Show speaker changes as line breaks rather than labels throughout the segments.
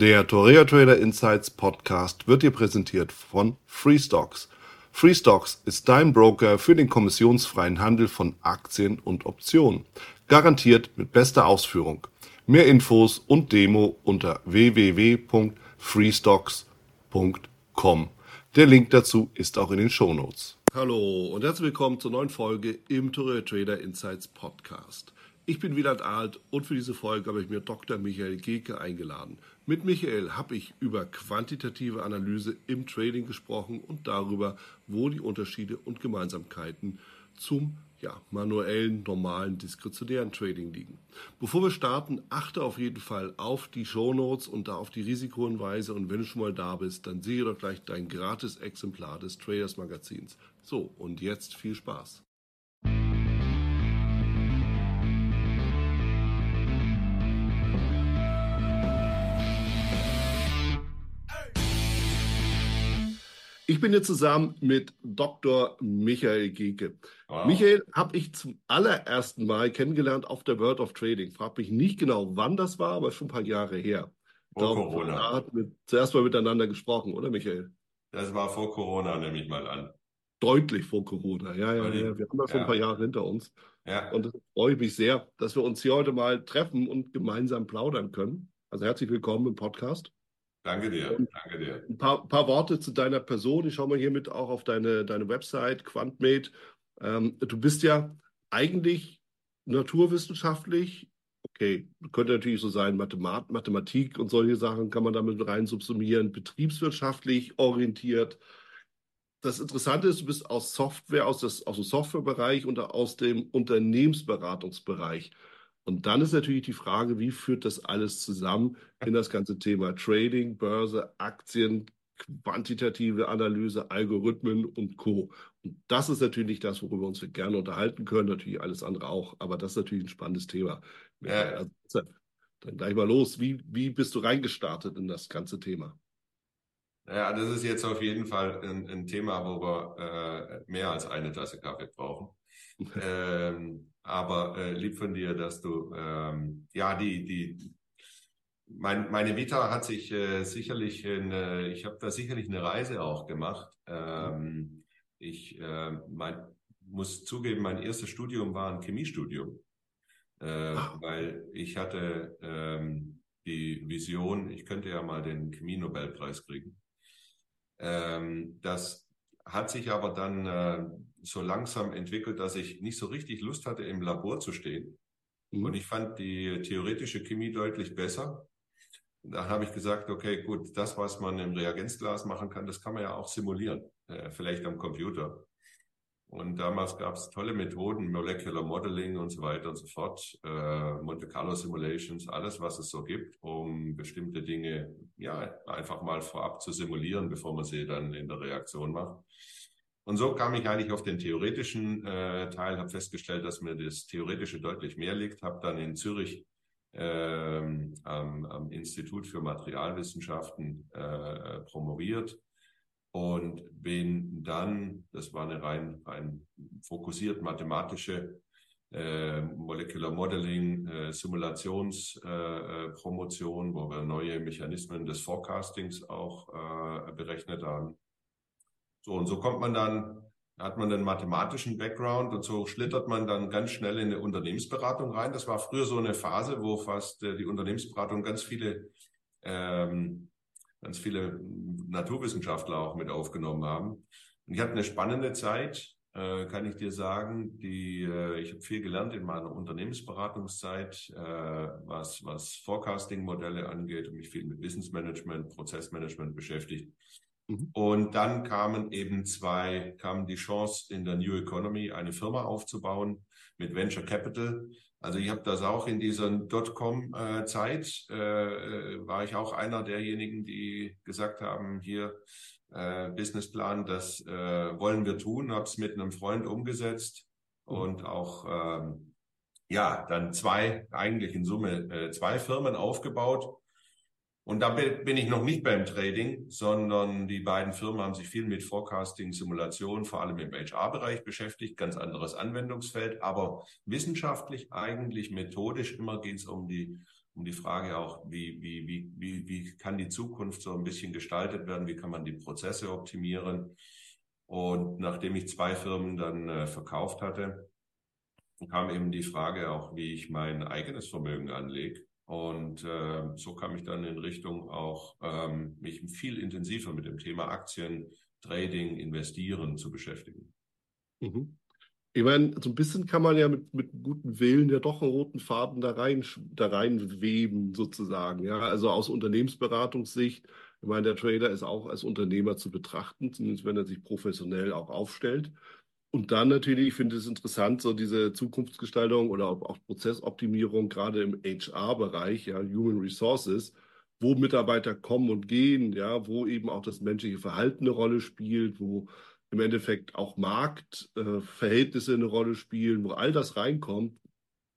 Der Torea Trader Insights Podcast wird dir präsentiert von Freestocks. Freestocks ist dein Broker für den kommissionsfreien Handel von Aktien und Optionen. Garantiert mit bester Ausführung. Mehr Infos und Demo unter www.freestocks.com. Der Link dazu ist auch in den Show Notes. Hallo und herzlich willkommen zur neuen Folge im Torea Trader Insights Podcast. Ich bin Wieland Alt und für diese Folge habe ich mir Dr. Michael Geke eingeladen. Mit Michael habe ich über quantitative Analyse im Trading gesprochen und darüber, wo die Unterschiede und Gemeinsamkeiten zum ja, manuellen, normalen, diskretionären Trading liegen. Bevor wir starten, achte auf jeden Fall auf die Shownotes und da auf die Risikohinweise und wenn du schon mal da bist, dann sehe doch gleich dein gratis Exemplar des Traders Magazins. So, und jetzt viel Spaß. Ich bin hier zusammen mit Dr. Michael Geke. Wow. Michael habe ich zum allerersten Mal kennengelernt auf der World of Trading. Frag mich nicht genau, wann das war, aber schon ein paar Jahre her.
Vor Darum, Corona.
Da hatten wir zuerst mal miteinander gesprochen, oder Michael?
Das war vor Corona, nehme ich mal an.
Deutlich vor Corona, ja, ja, ja. Wir haben da schon ja. ein paar Jahre hinter uns.
Ja.
Und da freue ich mich sehr, dass wir uns hier heute mal treffen und gemeinsam plaudern können. Also herzlich willkommen im Podcast.
Danke dir, danke dir.
Ein paar, paar, Worte zu deiner Person. Ich schaue mal hiermit auch auf deine, deine Website, Quantmate. Ähm, du bist ja eigentlich naturwissenschaftlich, okay, könnte natürlich so sein, Mathemat Mathematik und solche Sachen kann man damit rein subsumieren, betriebswirtschaftlich orientiert. Das Interessante ist, du bist aus Software, aus, des, aus dem Softwarebereich und aus dem Unternehmensberatungsbereich. Und dann ist natürlich die Frage, wie führt das alles zusammen in das ganze Thema Trading, Börse, Aktien, quantitative Analyse, Algorithmen und Co. Und das ist natürlich das, worüber wir uns gerne unterhalten können, natürlich alles andere auch, aber das ist natürlich ein spannendes Thema. Ja. Also, dann gleich mal los. Wie, wie bist du reingestartet in das ganze Thema?
Ja, das ist jetzt auf jeden Fall ein, ein Thema, wo wir äh, mehr als eine Tasse Kaffee brauchen. ähm, aber äh, lieb von dir, dass du ähm, ja die die mein, meine Vita hat sich äh, sicherlich in, äh, ich habe da sicherlich eine Reise auch gemacht. Ähm, ich äh, mein, muss zugeben, mein erstes Studium war ein Chemiestudium, äh, weil ich hatte ähm, die Vision, ich könnte ja mal den Chemie-Nobelpreis kriegen. Ähm, das hat sich aber dann äh, so langsam entwickelt, dass ich nicht so richtig Lust hatte, im Labor zu stehen. Mhm. Und ich fand die theoretische Chemie deutlich besser. Da habe ich gesagt, okay, gut, das, was man im Reagenzglas machen kann, das kann man ja auch simulieren, äh, vielleicht am Computer. Und damals gab es tolle Methoden, Molecular Modeling und so weiter und so fort, äh, Monte Carlo Simulations, alles, was es so gibt, um bestimmte Dinge ja einfach mal vorab zu simulieren, bevor man sie dann in der Reaktion macht. Und so kam ich eigentlich auf den theoretischen äh, Teil, habe festgestellt, dass mir das Theoretische deutlich mehr liegt, habe dann in Zürich ähm, am, am, Institut für Materialwissenschaften äh, promoviert und bin dann, das war eine rein, rein fokussiert mathematische äh, Molecular Modeling, äh, Simulationspromotion, äh, wo wir neue Mechanismen des Forecastings auch äh, berechnet haben. So, und so kommt man dann, hat man einen mathematischen Background und so schlittert man dann ganz schnell in eine Unternehmensberatung rein. Das war früher so eine Phase, wo fast äh, die Unternehmensberatung ganz viele, ähm, ganz viele Naturwissenschaftler auch mit aufgenommen haben. Und ich hatte eine spannende Zeit, äh, kann ich dir sagen. Die, äh, ich habe viel gelernt in meiner Unternehmensberatungszeit, äh, was, was Forecasting-Modelle angeht und mich viel mit Wissensmanagement, Prozessmanagement beschäftigt. Mhm. Und dann kamen eben zwei, kam die Chance in der New Economy eine Firma aufzubauen mit Venture Capital. Also ich habe das auch in dieser Dotcom-Zeit, äh, äh, war ich auch einer derjenigen, die gesagt haben, hier äh, Businessplan, das äh, wollen wir tun, habe es mit einem Freund umgesetzt mhm. und auch ähm, ja dann zwei, eigentlich in Summe äh, zwei Firmen aufgebaut und da bin ich noch nicht beim Trading, sondern die beiden Firmen haben sich viel mit Forecasting, Simulation, vor allem im HR-Bereich beschäftigt, ganz anderes Anwendungsfeld, aber wissenschaftlich eigentlich methodisch immer geht es um die um die Frage auch, wie, wie, wie, wie, wie kann die Zukunft so ein bisschen gestaltet werden, wie kann man die Prozesse optimieren. Und nachdem ich zwei Firmen dann äh, verkauft hatte, kam eben die Frage auch, wie ich mein eigenes Vermögen anlege. Und äh, so kam ich dann in Richtung auch, ähm, mich viel intensiver mit dem Thema Aktien, Trading, Investieren zu beschäftigen.
Mhm. Ich meine, so ein bisschen kann man ja mit, mit gutem Willen ja doch einen roten Faden da rein, da rein weben, sozusagen. Ja, also aus Unternehmensberatungssicht. Ich meine, der Trader ist auch als Unternehmer zu betrachten, zumindest wenn er sich professionell auch aufstellt. Und dann natürlich, ich finde es interessant, so diese Zukunftsgestaltung oder auch Prozessoptimierung, gerade im HR-Bereich, ja, Human Resources, wo Mitarbeiter kommen und gehen, ja, wo eben auch das menschliche Verhalten eine Rolle spielt, wo im Endeffekt auch Marktverhältnisse äh, eine Rolle spielen, wo all das reinkommt,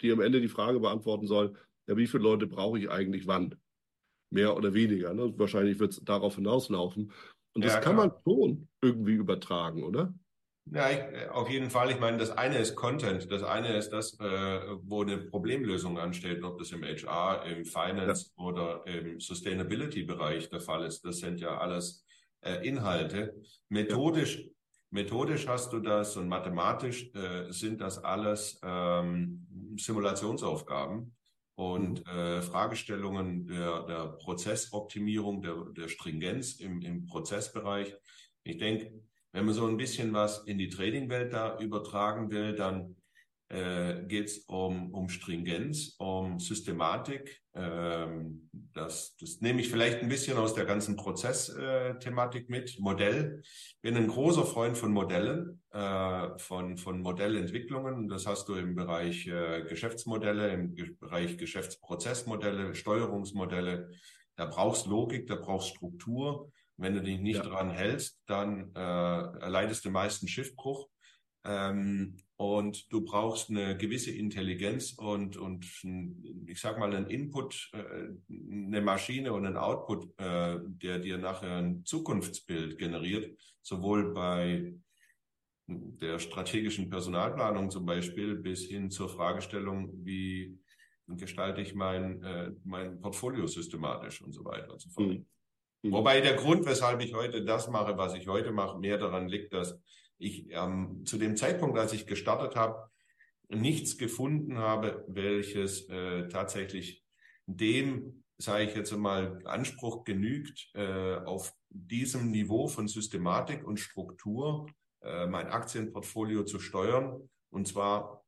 die am Ende die Frage beantworten soll, ja, wie viele Leute brauche ich eigentlich wann? Mehr oder weniger. Ne? Wahrscheinlich wird es darauf hinauslaufen. Und das ja, kann man schon irgendwie übertragen, oder?
Ja, ich, äh, auf jeden Fall. Ich meine, das eine ist Content, das eine ist das, äh, wo eine Problemlösung ansteht, ob das im HR, im Finance ja. oder im Sustainability-Bereich der Fall ist. Das sind ja alles äh, Inhalte. Methodisch ja. Methodisch hast du das und mathematisch äh, sind das alles ähm, Simulationsaufgaben und mhm. äh, Fragestellungen der, der Prozessoptimierung, der, der Stringenz im, im Prozessbereich. Ich denke, wenn man so ein bisschen was in die Trading-Welt da übertragen will, dann äh, geht es um, um Stringenz, um Systematik. Ähm, das, das nehme ich vielleicht ein bisschen aus der ganzen Prozessthematik äh, mit. Modell. Bin ein großer Freund von Modellen, äh, von, von Modellentwicklungen. Das hast du im Bereich äh, Geschäftsmodelle, im Ge Bereich Geschäftsprozessmodelle, Steuerungsmodelle. Da brauchst Logik, da brauchst Struktur. Wenn du dich nicht ja. dran hältst, dann äh, erleidest du meist einen Schiffbruch. Ähm, und du brauchst eine gewisse Intelligenz und, und ich sag mal, einen Input, äh, eine Maschine und einen Output, äh, der dir nachher ein Zukunftsbild generiert, sowohl bei der strategischen Personalplanung zum Beispiel bis hin zur Fragestellung, wie gestalte ich mein, äh, mein Portfolio systematisch und so weiter und so fort. Mhm. Wobei der Grund, weshalb ich heute das mache, was ich heute mache, mehr daran liegt, dass ich ähm, zu dem Zeitpunkt, als ich gestartet habe, nichts gefunden habe, welches äh, tatsächlich dem, sage ich jetzt mal, Anspruch genügt, äh, auf diesem Niveau von Systematik und Struktur äh, mein Aktienportfolio zu steuern. Und zwar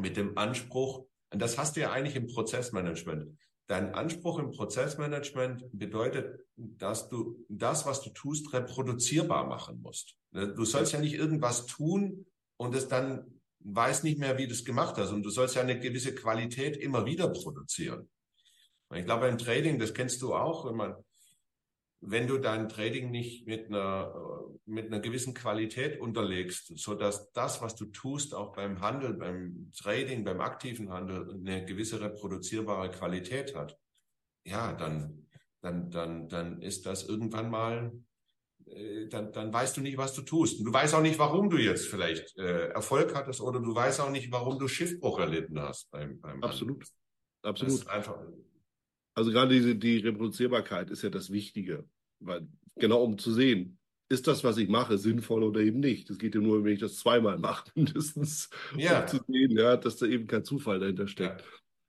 mit dem Anspruch, und das hast du ja eigentlich im Prozessmanagement. Dein Anspruch im Prozessmanagement bedeutet, dass du das, was du tust, reproduzierbar machen musst. Ne, du sollst ja nicht irgendwas tun und es dann weiß nicht mehr, wie du es gemacht hast. Und du sollst ja eine gewisse Qualität immer wieder produzieren. Ich glaube, im Trading, das kennst du auch, wenn man, wenn du dein Trading nicht mit einer, mit einer gewissen Qualität unterlegst, so dass das, was du tust, auch beim Handel, beim Trading, beim aktiven Handel eine gewisse reproduzierbare Qualität hat, ja, dann, dann, dann, dann ist das irgendwann mal, äh, dann, dann weißt du nicht, was du tust. Und du weißt auch nicht, warum du jetzt vielleicht äh, Erfolg hattest oder du weißt auch nicht, warum du Schiffbruch erlitten hast beim, beim
Absolut. Handel. Absolut. Einfach, also gerade diese, die Reproduzierbarkeit ist ja das Wichtige. Weil, genau um zu sehen, ist das, was ich mache, sinnvoll oder eben nicht. Es geht ja nur, wenn ich das zweimal mache, mindestens, ja. um zu sehen, ja, dass da eben kein Zufall dahinter steckt. Ja.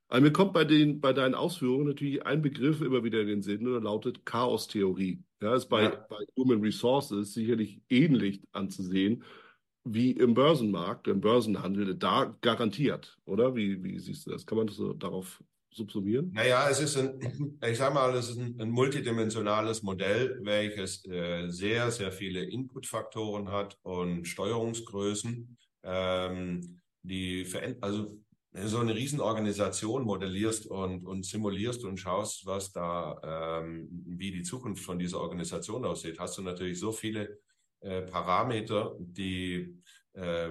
Aber mir kommt bei, den, bei deinen Ausführungen natürlich ein Begriff immer wieder in den Sinn und der lautet Chaostheorie. Ja, ist bei, ja. bei Human Resources sicherlich ähnlich anzusehen wie im Börsenmarkt, im Börsenhandel, da garantiert, oder? Wie, wie siehst du das? Kann man das so darauf subsumieren?
Naja, es ist ein, ich sag mal, es ist ein, ein multidimensionales Modell, welches äh, sehr, sehr viele Inputfaktoren hat und Steuerungsgrößen, ähm, die also wenn du so eine Riesenorganisation modellierst und, und simulierst und schaust, was da, ähm, wie die Zukunft von dieser Organisation aussieht, hast du natürlich so viele äh, Parameter, die, äh,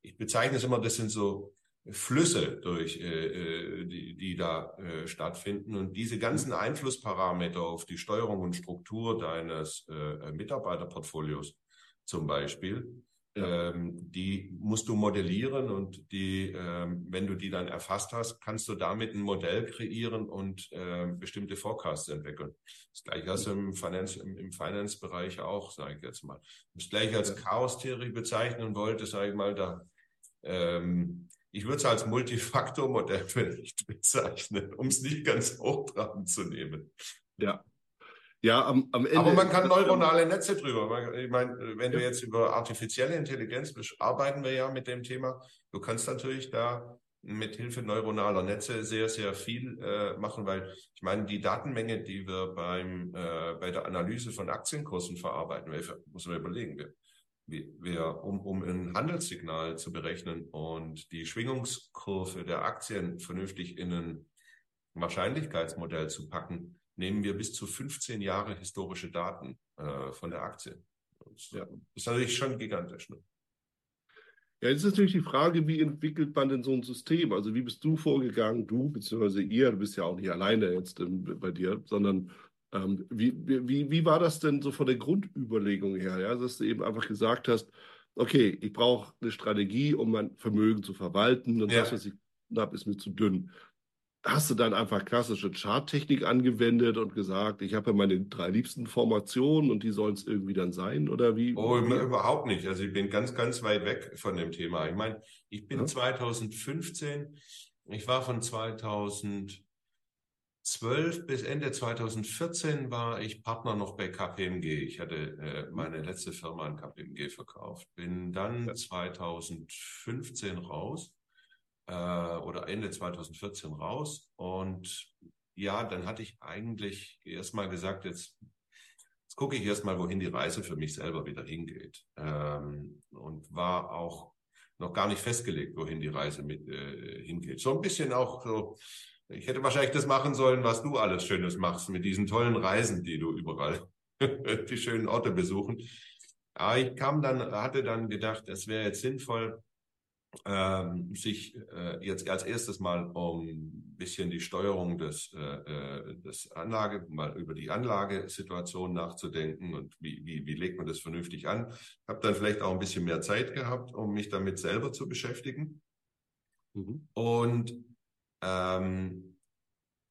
ich bezeichne es immer, das sind so Flüsse durch, äh, äh, die, die da äh, stattfinden. Und diese ganzen Einflussparameter auf die Steuerung und Struktur deines äh, Mitarbeiterportfolios zum Beispiel, Ja. Ähm, die musst du modellieren und die, ähm, wenn du die dann erfasst hast, kannst du damit ein Modell kreieren und äh, bestimmte Forecasts entwickeln. Das gleiche hast du im Finance, im, im Finance-Bereich auch, sage ich jetzt mal. Das gleiche als Chaos-Theorie bezeichnen wollte, sage ich mal, da ähm, ich würde es als Multifaktor-Modell vielleicht bezeichnen, um es nicht ganz hochtrabend zu nehmen.
Ja, ja, am, am Ende.
Aber man kann neuronale Netze drüber. Ich meine, wenn du jetzt über artifizielle Intelligenz arbeiten wir ja mit dem Thema. Du kannst natürlich da mit Hilfe neuronaler Netze sehr, sehr viel äh, machen, weil ich meine, die Datenmenge, die wir beim, äh, bei der Analyse von Aktienkursen verarbeiten, muss man überlegen, wir, wir, um, um ein Handelssignal zu berechnen und die Schwingungskurve der Aktien vernünftig in ein Wahrscheinlichkeitsmodell zu packen, nehmen wir bis zu 15 Jahre historische Daten äh, von der Aktie. Das, ja. ist natürlich schon gigantisch. Ne?
Ja, jetzt ist natürlich die Frage, wie entwickelt man denn so ein System? Also wie bist du vorgegangen, du beziehungsweise ihr, du bist ja auch nicht alleine jetzt bei dir, sondern ähm, wie, wie, wie war das denn so von der Grundüberlegung her? Ja? Dass du eben einfach gesagt hast, okay, ich brauche eine Strategie, um mein Vermögen zu verwalten und ja. das, was ich habe, ist mir zu dünn hast du dann einfach klassische Charttechnik angewendet und gesagt, ich habe ja meine drei liebsten Formationen und die sollen es irgendwie dann sein? Oder wie?
Oh, überhaupt nicht. Also ich bin ganz, ganz weit weg von dem Thema. Ich meine, ich bin ja. 2015, ich war von 2012 bis Ende 2014 war ich Partner noch bei KPMG. Ich hatte äh, meine letzte Firma an KPMG verkauft. Bin dann ja. 2015 raus äh, oder Ende 2014 raus. Und ja, dann hatte ich eigentlich erstmal gesagt, jetzt, jetzt gucke ich erstmal, wohin die Reise für mich selber wieder hingeht. Ähm, und war auch noch gar nicht festgelegt, wohin die Reise mit äh, hingeht. So ein bisschen auch so, ich hätte wahrscheinlich das machen sollen, was du alles Schönes machst, mit diesen tollen Reisen, die du überall, die schönen Orte besuchen. Aber ich kam dann, hatte dann gedacht, es wäre jetzt sinnvoll, ähm, sich äh, jetzt als erstes mal um ein bisschen die Steuerung des, äh, äh, des Anlage, mal über die Anlagesituation nachzudenken und wie, wie, wie legt man das vernünftig an. Habe dann vielleicht auch ein bisschen mehr Zeit gehabt, um mich damit selber zu beschäftigen. Mhm. Und ähm,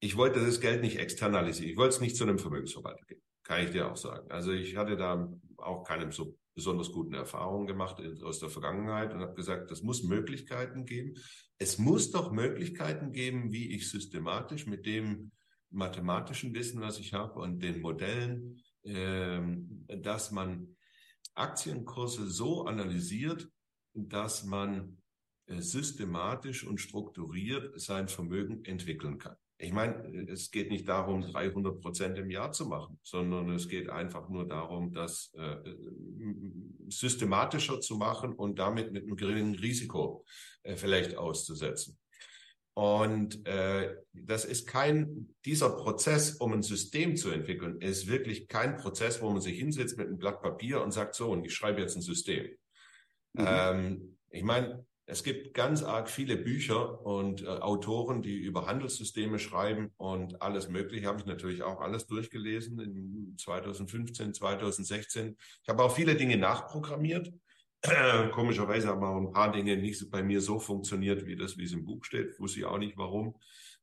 ich wollte das Geld nicht externalisieren. Ich wollte es nicht zu einem Vermögensverwalter geben. Kann ich dir auch sagen. Also ich hatte da auch keinem so besonders guten Erfahrungen gemacht aus der Vergangenheit und habe gesagt, es muss Möglichkeiten geben. Es muss doch Möglichkeiten geben, wie ich systematisch mit dem mathematischen Wissen, was ich habe und den Modellen, ähm, dass man Aktienkurse so analysiert, dass man äh, systematisch und strukturiert sein Vermögen entwickeln kann. Ich meine, es geht nicht darum, 300 Prozent im Jahr zu machen, sondern es geht einfach nur darum, das äh, systematischer zu machen und damit mit einem geringen Risiko äh, vielleicht auszusetzen. Und äh, das ist kein, dieser Prozess, um ein System zu entwickeln, ist wirklich kein Prozess, wo man sich hinsetzt mit einem Blatt Papier und sagt, so, und ich schreibe jetzt ein System. Mhm. Ähm, ich meine, es gibt ganz arg viele Bücher und äh, Autoren, die über Handelssysteme schreiben und alles Mögliche. Habe ich natürlich auch alles durchgelesen in 2015, 2016. Ich habe auch viele Dinge nachprogrammiert. Komischerweise haben auch ein paar Dinge nicht bei mir so funktioniert, wie das, wie es im Buch steht. Wusste ich auch nicht warum.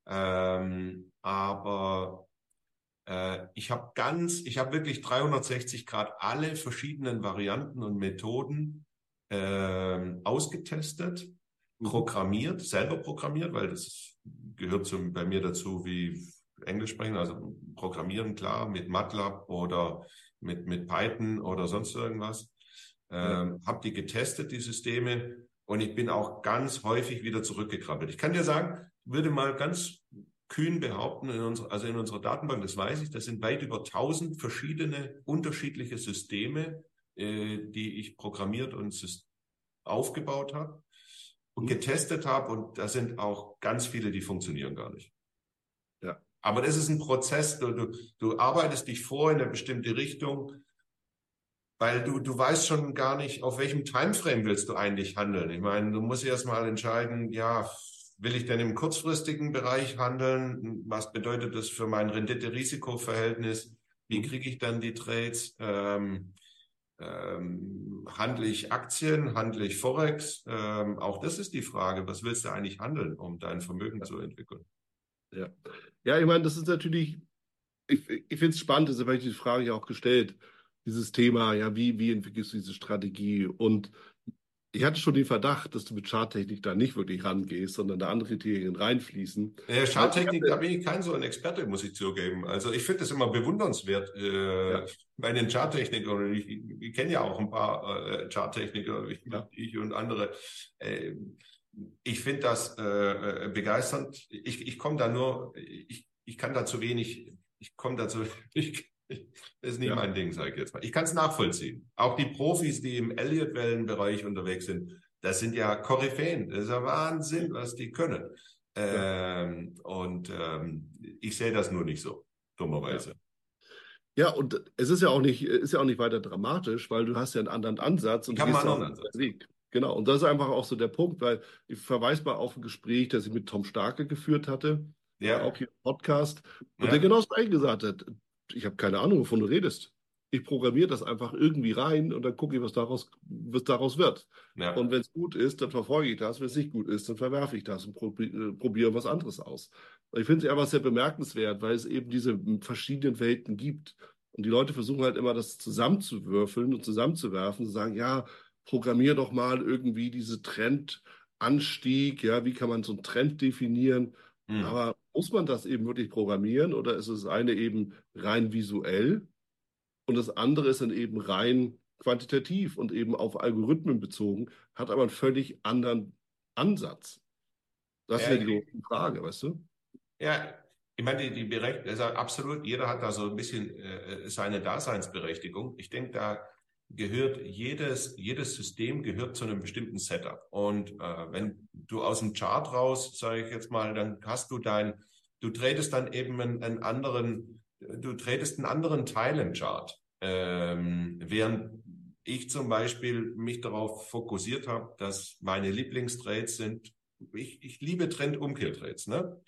Ähm, aber äh, ich habe ganz, ich habe wirklich 360 Grad alle verschiedenen Varianten und Methoden äh, ausgetestet, mhm. programmiert, selber programmiert, weil das gehört zum, bei mir dazu wie Englisch sprechen, also programmieren klar mit MATLAB oder mit, mit Python oder sonst irgendwas. Ähm, ja. Habe die getestet, die Systeme, und ich bin auch ganz häufig wieder zurückgekrabbelt. Ich kann dir sagen, würde mal ganz kühn behaupten, in unserer, also in unserer Datenbank, das weiß ich, das sind weit über 1000 verschiedene unterschiedliche Systeme, äh, die ich programmiert und aufgebaut habe und mhm. getestet habe. Und da sind auch ganz viele, die funktionieren gar nicht. Ja. Aber das ist ein Prozess. Du, du, du arbeitest dich vor in eine bestimmte Richtung, weil du, du weißt schon gar nicht, auf welchem Timeframe willst du eigentlich handeln. Ich meine, du musst erst mal entscheiden, ja, will ich denn im kurzfristigen Bereich handeln? Was bedeutet das für mein Rendite-Risiko-Verhältnis? Wie mhm. kriege ich dann die Trades? Ähm, ähm, handle ich Aktien, handle ich Forex? Ähm, auch das ist die Frage, was willst du eigentlich handeln, um dein Vermögen zu entwickeln?
Ja, ja ich meine, das ist natürlich, ich, ich finde es spannend, deshalb habe ich die Frage ja auch gestellt, dieses Thema, ja, wie, wie entwickelst du diese Strategie? Und ich hatte schon den Verdacht, dass du mit Charttechnik da nicht wirklich rangehst, sondern da andere Kriterien reinfließen.
Ja, Charttechnik, da bin ich kein so ein Experte, muss ich zugeben. Also ich finde das immer bewundernswert äh, ja. bei den Charttechnikern. Ich, ich, ich kenne ja auch ein paar äh, Charttechniker, ich, ja. ich und andere. Äh, ich finde das äh, äh, begeisternd. Ich, ich komme da nur, ich, ich kann da zu wenig, ich komme dazu, ich, das ist nicht ja. mein Ding, sage ich jetzt mal. Ich kann es nachvollziehen. Auch die Profis, die im Elliott-Wellenbereich unterwegs sind, das sind ja Koryphäen. Das ist ja Wahnsinn, was die können. Ja. Ähm, und ähm, ich sehe das nur nicht so, dummerweise.
Ja. ja. und es ist ja auch nicht, ist ja auch nicht weiter dramatisch, weil du hast ja einen anderen Ansatz und
ich habe
einen
anderen Ansatz.
Weg. Genau, und das ist einfach auch so der Punkt, weil ich verweise mal auf ein Gespräch, das ich mit Tom Starke geführt hatte, ja. auch hier im Podcast, und ja. der genau das eigentlich gesagt hat ich habe keine Ahnung, wovon du redest. Ich programmiere das einfach irgendwie rein und dann gucke ich, was daraus, was daraus wird. Ja. Und wenn es gut ist, dann verfolge ich das. Wenn es nicht gut ist, dann verwerfe ich das und probiere, probiere was anderes aus. Ich finde es einfach sehr bemerkenswert, weil es eben diese verschiedenen Welten gibt. Und die Leute versuchen halt immer, das zusammenzuwürfeln und zusammenzuwerfen, zu sagen, ja, programmier doch mal irgendwie diese Trendanstieg, ja, wie kann man so einen Trend definieren? Mhm. Aber muss man das eben wirklich programmieren oder ist es eine eben rein visuell und das andere ist dann eben rein quantitativ und eben auf Algorithmen bezogen, hat aber einen völlig anderen Ansatz. Das ja, ist ja die Frage, weißt du?
Ja, ich meine, die, die Berechtigung, also absolut, jeder hat da so ein bisschen äh, seine Daseinsberechtigung. Ich denke, da gehört jedes, jedes System gehört zu einem bestimmten Setup. Und äh, wenn du aus dem Chart raus, sage ich jetzt mal, dann hast du dein, du tretest dann eben einen, einen anderen, du tretest einen anderen Teil im Chart. Ähm, während ich zum Beispiel mich darauf fokussiert habe, dass meine Lieblingstrades sind, ich, ich liebe Trend-Umkehrtrades, ne?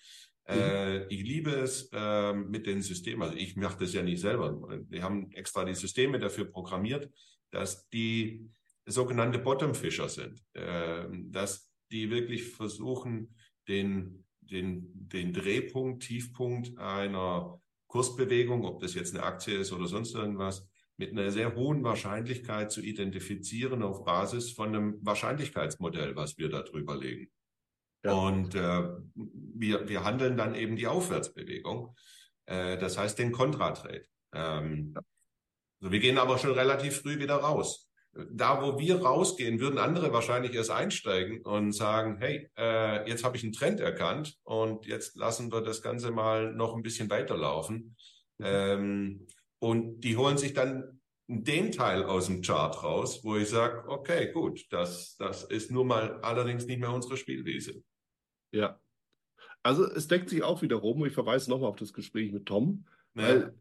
Mhm. Äh, ich liebe es äh, mit den Systemen, also ich mache das ja nicht selber. Wir haben extra die Systeme dafür programmiert, dass die sogenannte Bottom-Fischer sind, äh, dass die wirklich versuchen, den, den, den Drehpunkt, Tiefpunkt einer Kursbewegung, ob das jetzt eine Aktie ist oder sonst irgendwas, mit einer sehr hohen Wahrscheinlichkeit zu identifizieren auf Basis von einem Wahrscheinlichkeitsmodell, was wir da drüber legen. Ja. Und äh, wir, wir handeln dann eben die Aufwärtsbewegung, äh, das heißt den Kontratrade. Ähm, ja. Also wir gehen aber schon relativ früh wieder raus. Da, wo wir rausgehen, würden andere wahrscheinlich erst einsteigen und sagen, hey, äh, jetzt habe ich einen Trend erkannt und jetzt lassen wir das Ganze mal noch ein bisschen weiterlaufen. Mhm. Ähm, und die holen sich dann den Teil aus dem Chart raus, wo ich sage, okay, gut, das, das ist nur mal allerdings nicht mehr unsere Spielwiese.
Ja. Also es deckt sich auch wiederum, ich verweise nochmal auf das Gespräch mit Tom, ja. weil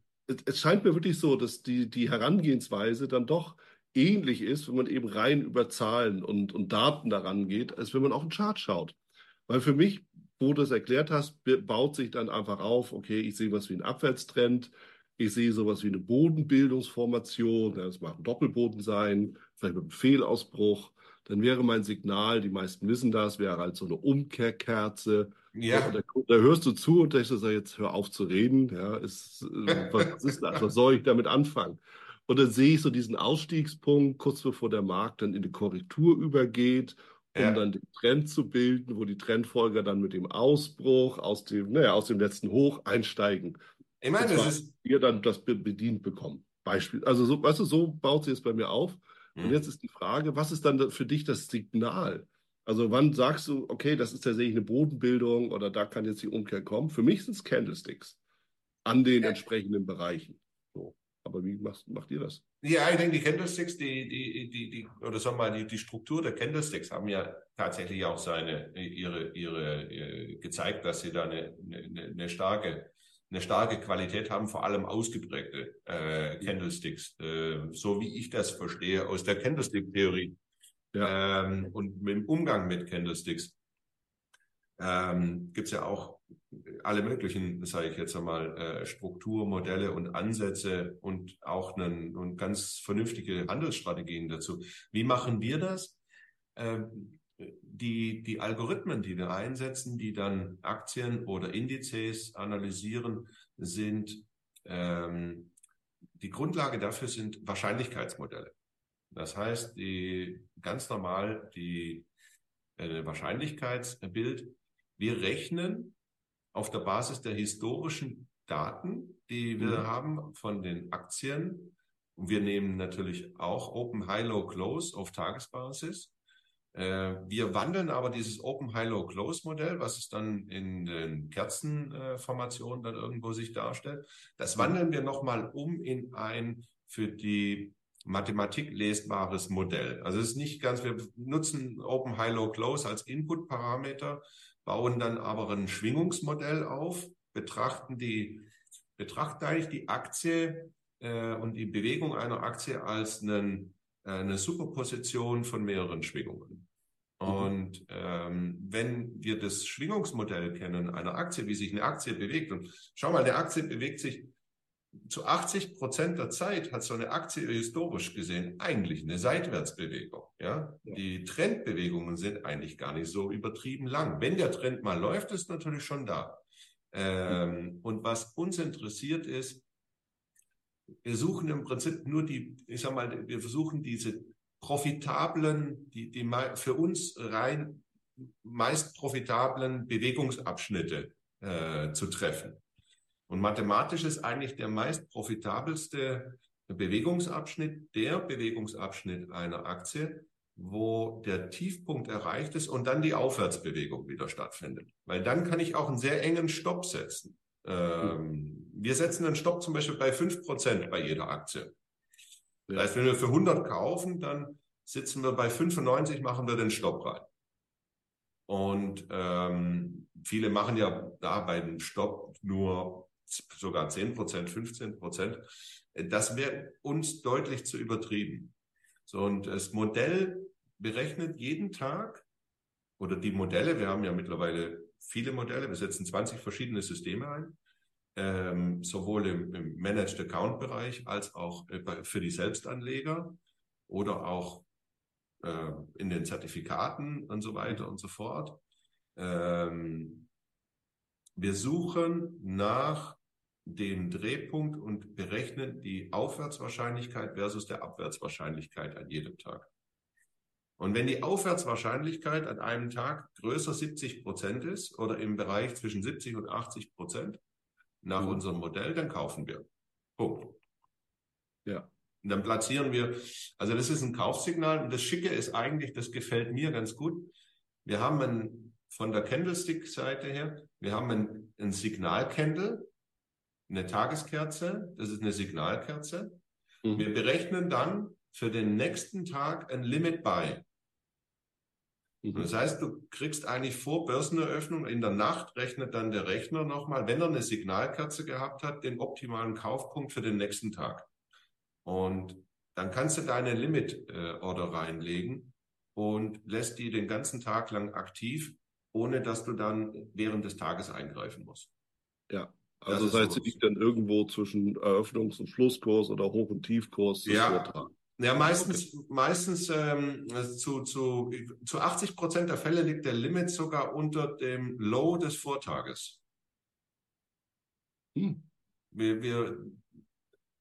es, scheint mir wirklich so, dass die, die Herangehensweise dann doch ähnlich ist, wenn man eben rein über Zahlen und, und Daten daran geht, als wenn man auf den Chart schaut. Weil für mich, wo du es erklärt hast, baut sich dann einfach auf, okay, ich sehe was wie einen Abwärtstrend, ich sehe sowas wie eine Bodenbildungsformation, das mag ein Doppelboden sein, vielleicht mit einem Fehlausbruch dann wäre mein Signal, die meisten wissen das, wäre halt so eine Umkehrkerze. Ja. Da, da, hörst du zu und denkst, so, jetzt hör auf zu reden. Ja, ist, äh, was ist das? Was soll ich damit anfangen? Und dann sehe ich so diesen Ausstiegspunkt, kurz bevor der Markt dann in die Korrektur übergeht, um ja. dann den Trend zu bilden, wo die Trendfolger dann mit dem Ausbruch aus dem, naja, aus dem letzten Hoch einsteigen.
Ich meine, das ist.
Ihr dann das bedient bekommen. Beispiel. Also, so, weißt du, so baut sie es bei mir auf. Und hm. jetzt ist die Frage, was ist dann für dich das Signal? Also wann sagst du, okay, das ist tatsächlich eine Bodenbildung oder da kann jetzt die Umkehr kommen? Für mich sind es Candlesticks an den ja. entsprechenden Bereichen. So. Aber wie macht, macht ihr das?
Ja, ich denke, die Candlesticks, die, die, die, die, oder sagen wir mal, die, die Struktur der Candlesticks haben ja tatsächlich auch seine, ihre, ihre, ihre gezeigt, dass sie da eine, eine, eine starke eine starke Qualität haben, vor allem ausgeprägte äh, Candlesticks, äh, so wie ich das verstehe aus der Candlestick-Theorie ja. ähm, und dem Umgang mit Candlesticks. Ähm, Gibt es ja auch alle möglichen, sage ich jetzt einmal, äh, Strukturmodelle und Ansätze und auch einen, und ganz vernünftige Handelsstrategien dazu. Wie machen wir das? Ähm, die, die Algorithmen, die wir einsetzen, die dann Aktien oder Indizes analysieren, sind ähm, die Grundlage dafür sind Wahrscheinlichkeitsmodelle. Das heißt, die ganz normal die äh, Wahrscheinlichkeitsbild. Wir rechnen auf der Basis der historischen Daten, die wir mhm. haben von den Aktien. Und wir nehmen natürlich auch Open High Low Close auf Tagesbasis. Äh, wir wandeln aber dieses Open High Low Close Modell, was es dann in den Kerzenformationen dann irgendwo sich darstellt, das mhm. wandeln wir nochmal um in ein für die Mathematik lesbares Modell. Also es ist nicht ganz, wir nutzen Open High Low Close als Input-Parameter, bauen dann aber ein Schwingungsmodell auf, betrachten die, betrachten eigentlich die Aktie äh, und die Bewegung einer Aktie als einen äh, eine Superposition von mehreren Schwingungen. Mhm. Und ähm, wenn wir das Schwingungsmodell kennen, einer Aktie, wie sich eine Aktie bewegt, und schau mal, eine Aktie bewegt sich zu 80 Prozent der Zeit hat so eine Aktie historisch gesehen eigentlich eine Seitwärtsbewegung. Ja? ja? Die Trendbewegungen sind eigentlich gar nicht so übertrieben lang. Wenn der Trend mal läuft, ist natürlich schon da. Ähm, und was uns interessiert ist, wir suchen im Prinzip nur die, ich sag mal, wir versuchen diese profitablen, die, die für uns rein meist profitablen Bewegungsabschnitte äh, zu treffen. Und mathematisch ist eigentlich der meist profitabelste Bewegungsabschnitt der Bewegungsabschnitt einer Aktie, wo der Tiefpunkt erreicht ist und dann die Aufwärtsbewegung wieder stattfindet. Weil dann kann ich auch einen sehr engen Stopp setzen. Ähm, wir setzen einen Stopp zum Beispiel bei 5% bei jeder Aktie. Das heißt, wenn wir für 100 kaufen, dann sitzen wir bei 95, machen wir den Stopp rein. Und ähm, viele machen ja da bei dem Stopp nur sogar 10% 15% Das wäre uns deutlich zu übertrieben. So, und das Modell berechnet jeden Tag oder die Modelle, wir haben ja mittlerweile viele Modelle, wir setzen 20 verschiedene Systeme ein, ähm, sowohl im, im Managed Account Bereich als auch äh, für die Selbstanleger oder auch äh, in den Zertifikaten und so weiter und so fort. Ähm, wir suchen nach dem Drehpunkt und berechnen die Aufwärtswahrscheinlichkeit versus der Abwärtswahrscheinlichkeit an jedem Tag. Und wenn die Aufwärtswahrscheinlichkeit an einem Tag größer 70 Prozent ist oder im Bereich zwischen 70 und 80 Prozent nach mhm. unserem Modell, dann kaufen wir. Punkt. Ja. Und dann platzieren wir, also das ist ein Kaufsignal und das Schicke ist eigentlich, das gefällt mir ganz gut. Wir haben ein, von der Candlestick-Seite her, wir haben ein, ein Signalcandle, eine Tageskerze, das ist eine Signalkerze. Mhm. Wir berechnen dann für den nächsten Tag ein Limit Buy. Mhm. Das heißt, du kriegst eigentlich vor Börseneröffnung in der Nacht rechnet dann der Rechner nochmal, wenn er eine Signalkerze gehabt hat, den optimalen Kaufpunkt für den nächsten Tag. Und dann kannst du deine Limit-Order äh, reinlegen und lässt die den ganzen Tag lang aktiv, ohne dass du dann während des Tages eingreifen musst.
Ja, also das heißt, sie liegt dann irgendwo zwischen Eröffnungs- und Schlusskurs oder Hoch- und Tiefkurs.
Ja, ja, meistens, okay. meistens ähm, zu, zu, zu 80 Prozent der Fälle liegt der Limit sogar unter dem Low des Vortages. Hm. Wir, wir,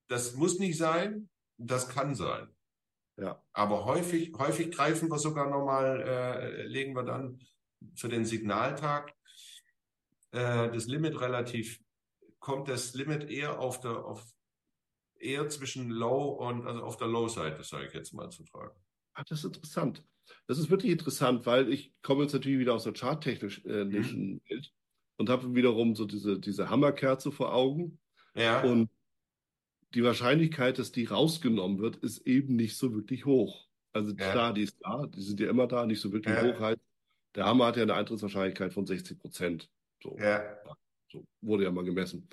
das muss nicht sein, das kann sein. Ja. Aber häufig, häufig greifen wir sogar nochmal, äh, legen wir dann für den Signaltag äh, das Limit relativ, kommt das Limit eher auf der, auf, eher zwischen Low und, also auf der Low-Seite, sage ich jetzt mal zu tragen.
Ach, das ist interessant. Das ist wirklich interessant, weil ich komme jetzt natürlich wieder aus der charttechnischen äh, mhm. Welt und habe wiederum so diese, diese Hammerkerze vor Augen. Ja. Und die Wahrscheinlichkeit, dass die rausgenommen wird, ist eben nicht so wirklich hoch. Also ja. klar, die ist da, die sind ja immer da, nicht so wirklich ja. hoch halt. Der Hammer hat ja eine Eintrittswahrscheinlichkeit von 60 Prozent. So. Ja. So wurde ja mal gemessen.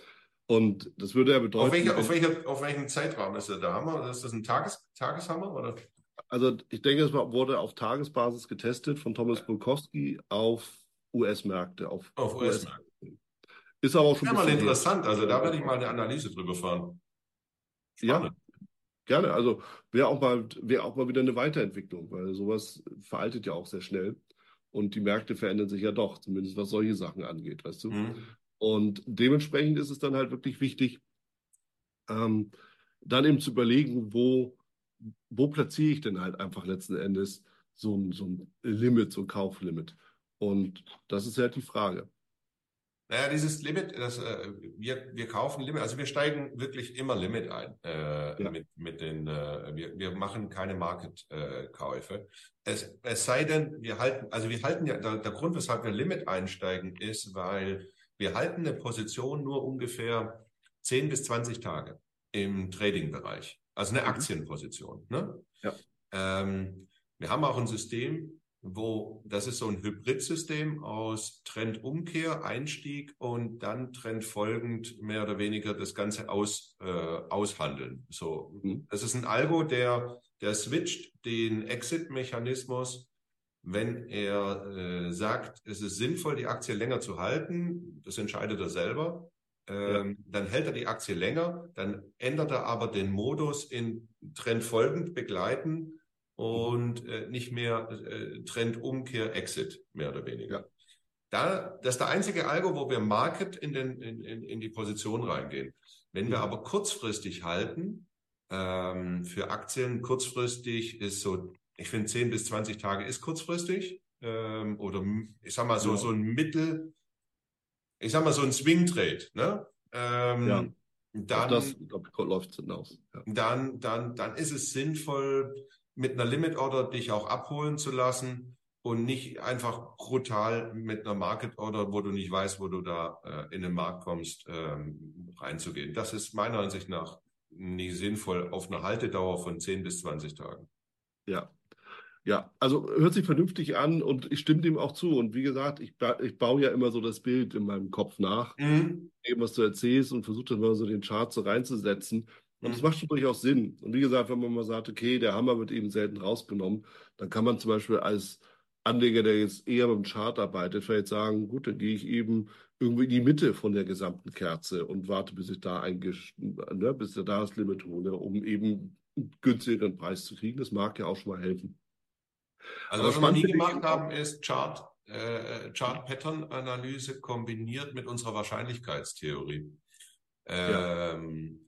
Und das würde ja bedeuten.
Auf, welche, auf, welche, auf welchem Zeitraum ist der Hammer? Ist das ein Tages, Tageshammer? Oder?
Also ich denke, es wurde auf Tagesbasis getestet von Thomas Bulkowski auf US-Märkte. Auf, auf US-Märkte. US Ist aber auch schon
ja, mal interessant. Also da werde ich mal eine Analyse drüber fahren.
Spannend. Ja, gerne. Also wäre auch mal, wäre auch mal wieder eine Weiterentwicklung, weil sowas veraltet ja auch sehr schnell. Und die Märkte verändern sich ja doch, zumindest was solche Sachen angeht, weißt du? Mhm. Und dementsprechend ist es dann halt wirklich wichtig, ähm, dann eben zu überlegen, wo, wo platziere ich denn halt einfach letzten Endes so ein, so ein Limit, so ein Kauflimit. Und das ist halt die Frage.
Naja, dieses Limit, das, äh, wir, wir kaufen Limit, also wir steigen wirklich immer Limit ein äh, ja. mit, mit den, äh, wir, wir machen keine Market-Käufe. es, es sei denn, wir halten, also wir halten ja, der, der Grund, weshalb wir Limit einsteigen, ist, weil wir halten eine Position nur ungefähr 10 bis 20 Tage im Trading-Bereich. Also eine mhm. Aktienposition. Ne? Ja. Ähm, wir haben auch ein System, wo das ist so ein Hybridsystem aus Trendumkehr, Einstieg und dann trendfolgend mehr oder weniger das Ganze aus, äh, aushandeln. So, mhm. das ist ein Algo, der, der switcht den Exit-Mechanismus, wenn er äh, sagt, es ist sinnvoll, die Aktie länger zu halten, das entscheidet er selber. Ähm, ja. Dann hält er die Aktie länger, dann ändert er aber den Modus in trendfolgend begleiten und äh, nicht mehr äh, Trendumkehr, Exit, mehr oder weniger. Ja. Da, das ist der einzige Algo, wo wir Market in, den, in, in, in die Position reingehen. Wenn wir aber kurzfristig halten, ähm, für Aktien kurzfristig ist so, ich finde 10 bis 20 Tage ist kurzfristig, ähm, oder ich sag mal so, ja. so ein Mittel, ich sag mal so ein Swing Trade, ne? Ähm, ja. Dann,
das läuft hinaus.
Ja. Dann, dann, dann ist es sinnvoll, mit einer Limit Order dich auch abholen zu lassen und nicht einfach brutal mit einer Market Order, wo du nicht weißt, wo du da äh, in den Markt kommst, ähm, reinzugehen. Das ist meiner Ansicht nach nicht sinnvoll auf einer Haltedauer von 10 bis 20 Tagen.
Ja. Ja, also hört sich vernünftig an und ich stimme dem auch zu. Und wie gesagt, ich, ich baue ja immer so das Bild in meinem Kopf nach, mhm. eben was du erzählst und versuche dann mal so den Chart so reinzusetzen. Und das mhm. macht schon durchaus Sinn. Und wie gesagt, wenn man mal sagt, okay, der Hammer wird eben selten rausgenommen, dann kann man zum Beispiel als Anleger, der jetzt eher mit dem Chart arbeitet, vielleicht sagen, gut, dann gehe ich eben irgendwie in die Mitte von der gesamten Kerze und warte, bis ich da ne, bis ich da das Limit hole, um eben einen günstigeren Preis zu kriegen. Das mag ja auch schon mal helfen.
Also Aber was wir nie gemacht haben, ist Chart, äh, Chart-Pattern-Analyse kombiniert mit unserer Wahrscheinlichkeitstheorie. Ähm, ja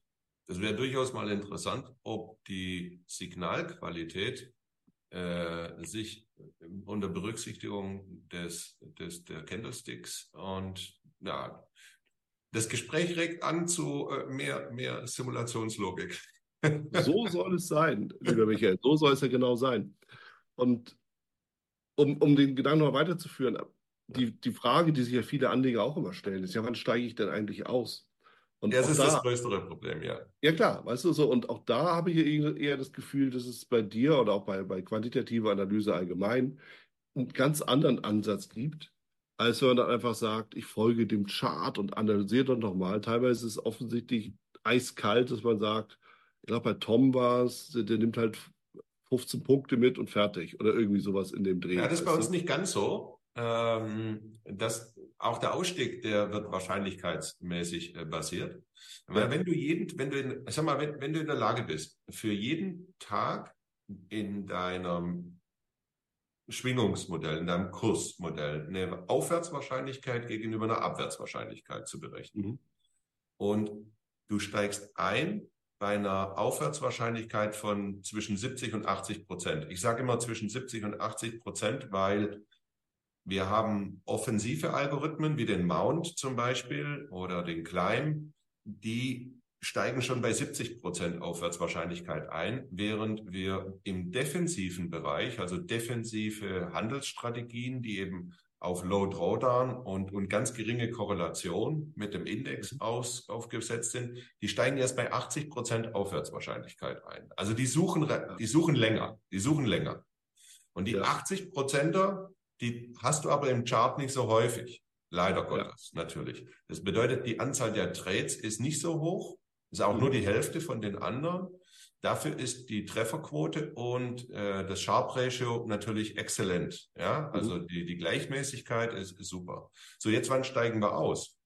das wäre durchaus mal interessant, ob die Signalqualität äh, sich unter Berücksichtigung des, des, der Candlesticks und ja, das Gespräch regt an zu äh, mehr, mehr Simulationslogik.
So soll es sein, lieber Michael. So soll es ja genau sein. Und um, um den Gedanken noch weiterzuführen, die, die Frage, die sich ja viele Anleger auch immer stellen, ist ja, wann steige ich denn eigentlich aus?
Und das ist da, das größere Problem, ja.
Ja, klar, weißt du so, und auch da habe ich eher das Gefühl, dass es bei dir oder auch bei, bei quantitativer Analyse allgemein einen ganz anderen Ansatz gibt, als wenn man dann einfach sagt, ich folge dem Chart und analysiere dann nochmal. Teilweise ist es offensichtlich eiskalt, dass man sagt, ich glaube, bei Tom war es, der nimmt halt 15 Punkte mit und fertig oder irgendwie sowas in dem Dreh.
Ja, das ist bei uns nicht ganz so. Ähm, das, auch der Ausstieg, der wird wahrscheinlichkeitsmäßig äh, basiert. Weil wenn du jeden, wenn du, in, sag mal, wenn, wenn du in der Lage bist, für jeden Tag in deinem Schwingungsmodell, in deinem Kursmodell eine Aufwärtswahrscheinlichkeit gegenüber einer Abwärtswahrscheinlichkeit zu berechnen. Mhm. Und du steigst ein bei einer Aufwärtswahrscheinlichkeit von zwischen 70 und 80 Prozent. Ich sage immer zwischen 70 und 80 Prozent, weil wir haben offensive Algorithmen wie den Mount zum Beispiel oder den Climb, die steigen schon bei 70 Prozent Aufwärtswahrscheinlichkeit ein, während wir im defensiven Bereich, also defensive Handelsstrategien, die eben auf Low Drawdown und, und ganz geringe Korrelation mit dem Index aus, aufgesetzt sind, die steigen erst bei 80 Prozent Aufwärtswahrscheinlichkeit ein. Also die suchen, die suchen länger, die suchen länger. Und die ja. 80 Prozenter, die hast du aber im Chart nicht so häufig. Leider Gottes, ja. natürlich. Das bedeutet, die Anzahl der Trades ist nicht so hoch, ist auch mhm. nur die Hälfte von den anderen. Dafür ist die Trefferquote und äh, das Sharp Ratio natürlich exzellent. Ja, also mhm. die, die Gleichmäßigkeit ist, ist super. So, jetzt wann steigen wir aus?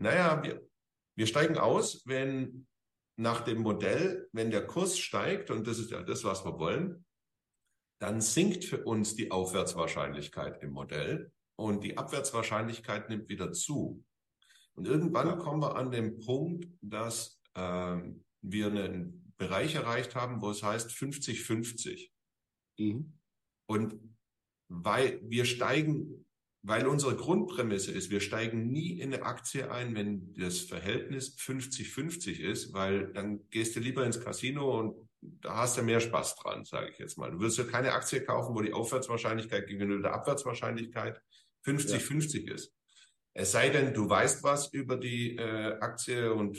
naja, wir, wir steigen aus, wenn nach dem Modell, wenn der Kurs steigt, und das ist ja das, was wir wollen, dann sinkt für uns die Aufwärtswahrscheinlichkeit im Modell und die Abwärtswahrscheinlichkeit nimmt wieder zu. Und irgendwann kommen wir an den Punkt, dass ähm, wir einen Bereich erreicht haben, wo es heißt 50-50. Mhm. Und weil wir steigen, weil unsere Grundprämisse ist, wir steigen nie in eine Aktie ein, wenn das Verhältnis 50-50 ist, weil dann gehst du lieber ins Casino und da hast du mehr Spaß dran, sage ich jetzt mal. Du wirst ja keine Aktie kaufen, wo die Aufwärtswahrscheinlichkeit gegenüber der Abwärtswahrscheinlichkeit 50-50 ja. ist. Es sei denn, du weißt was über die äh, Aktie und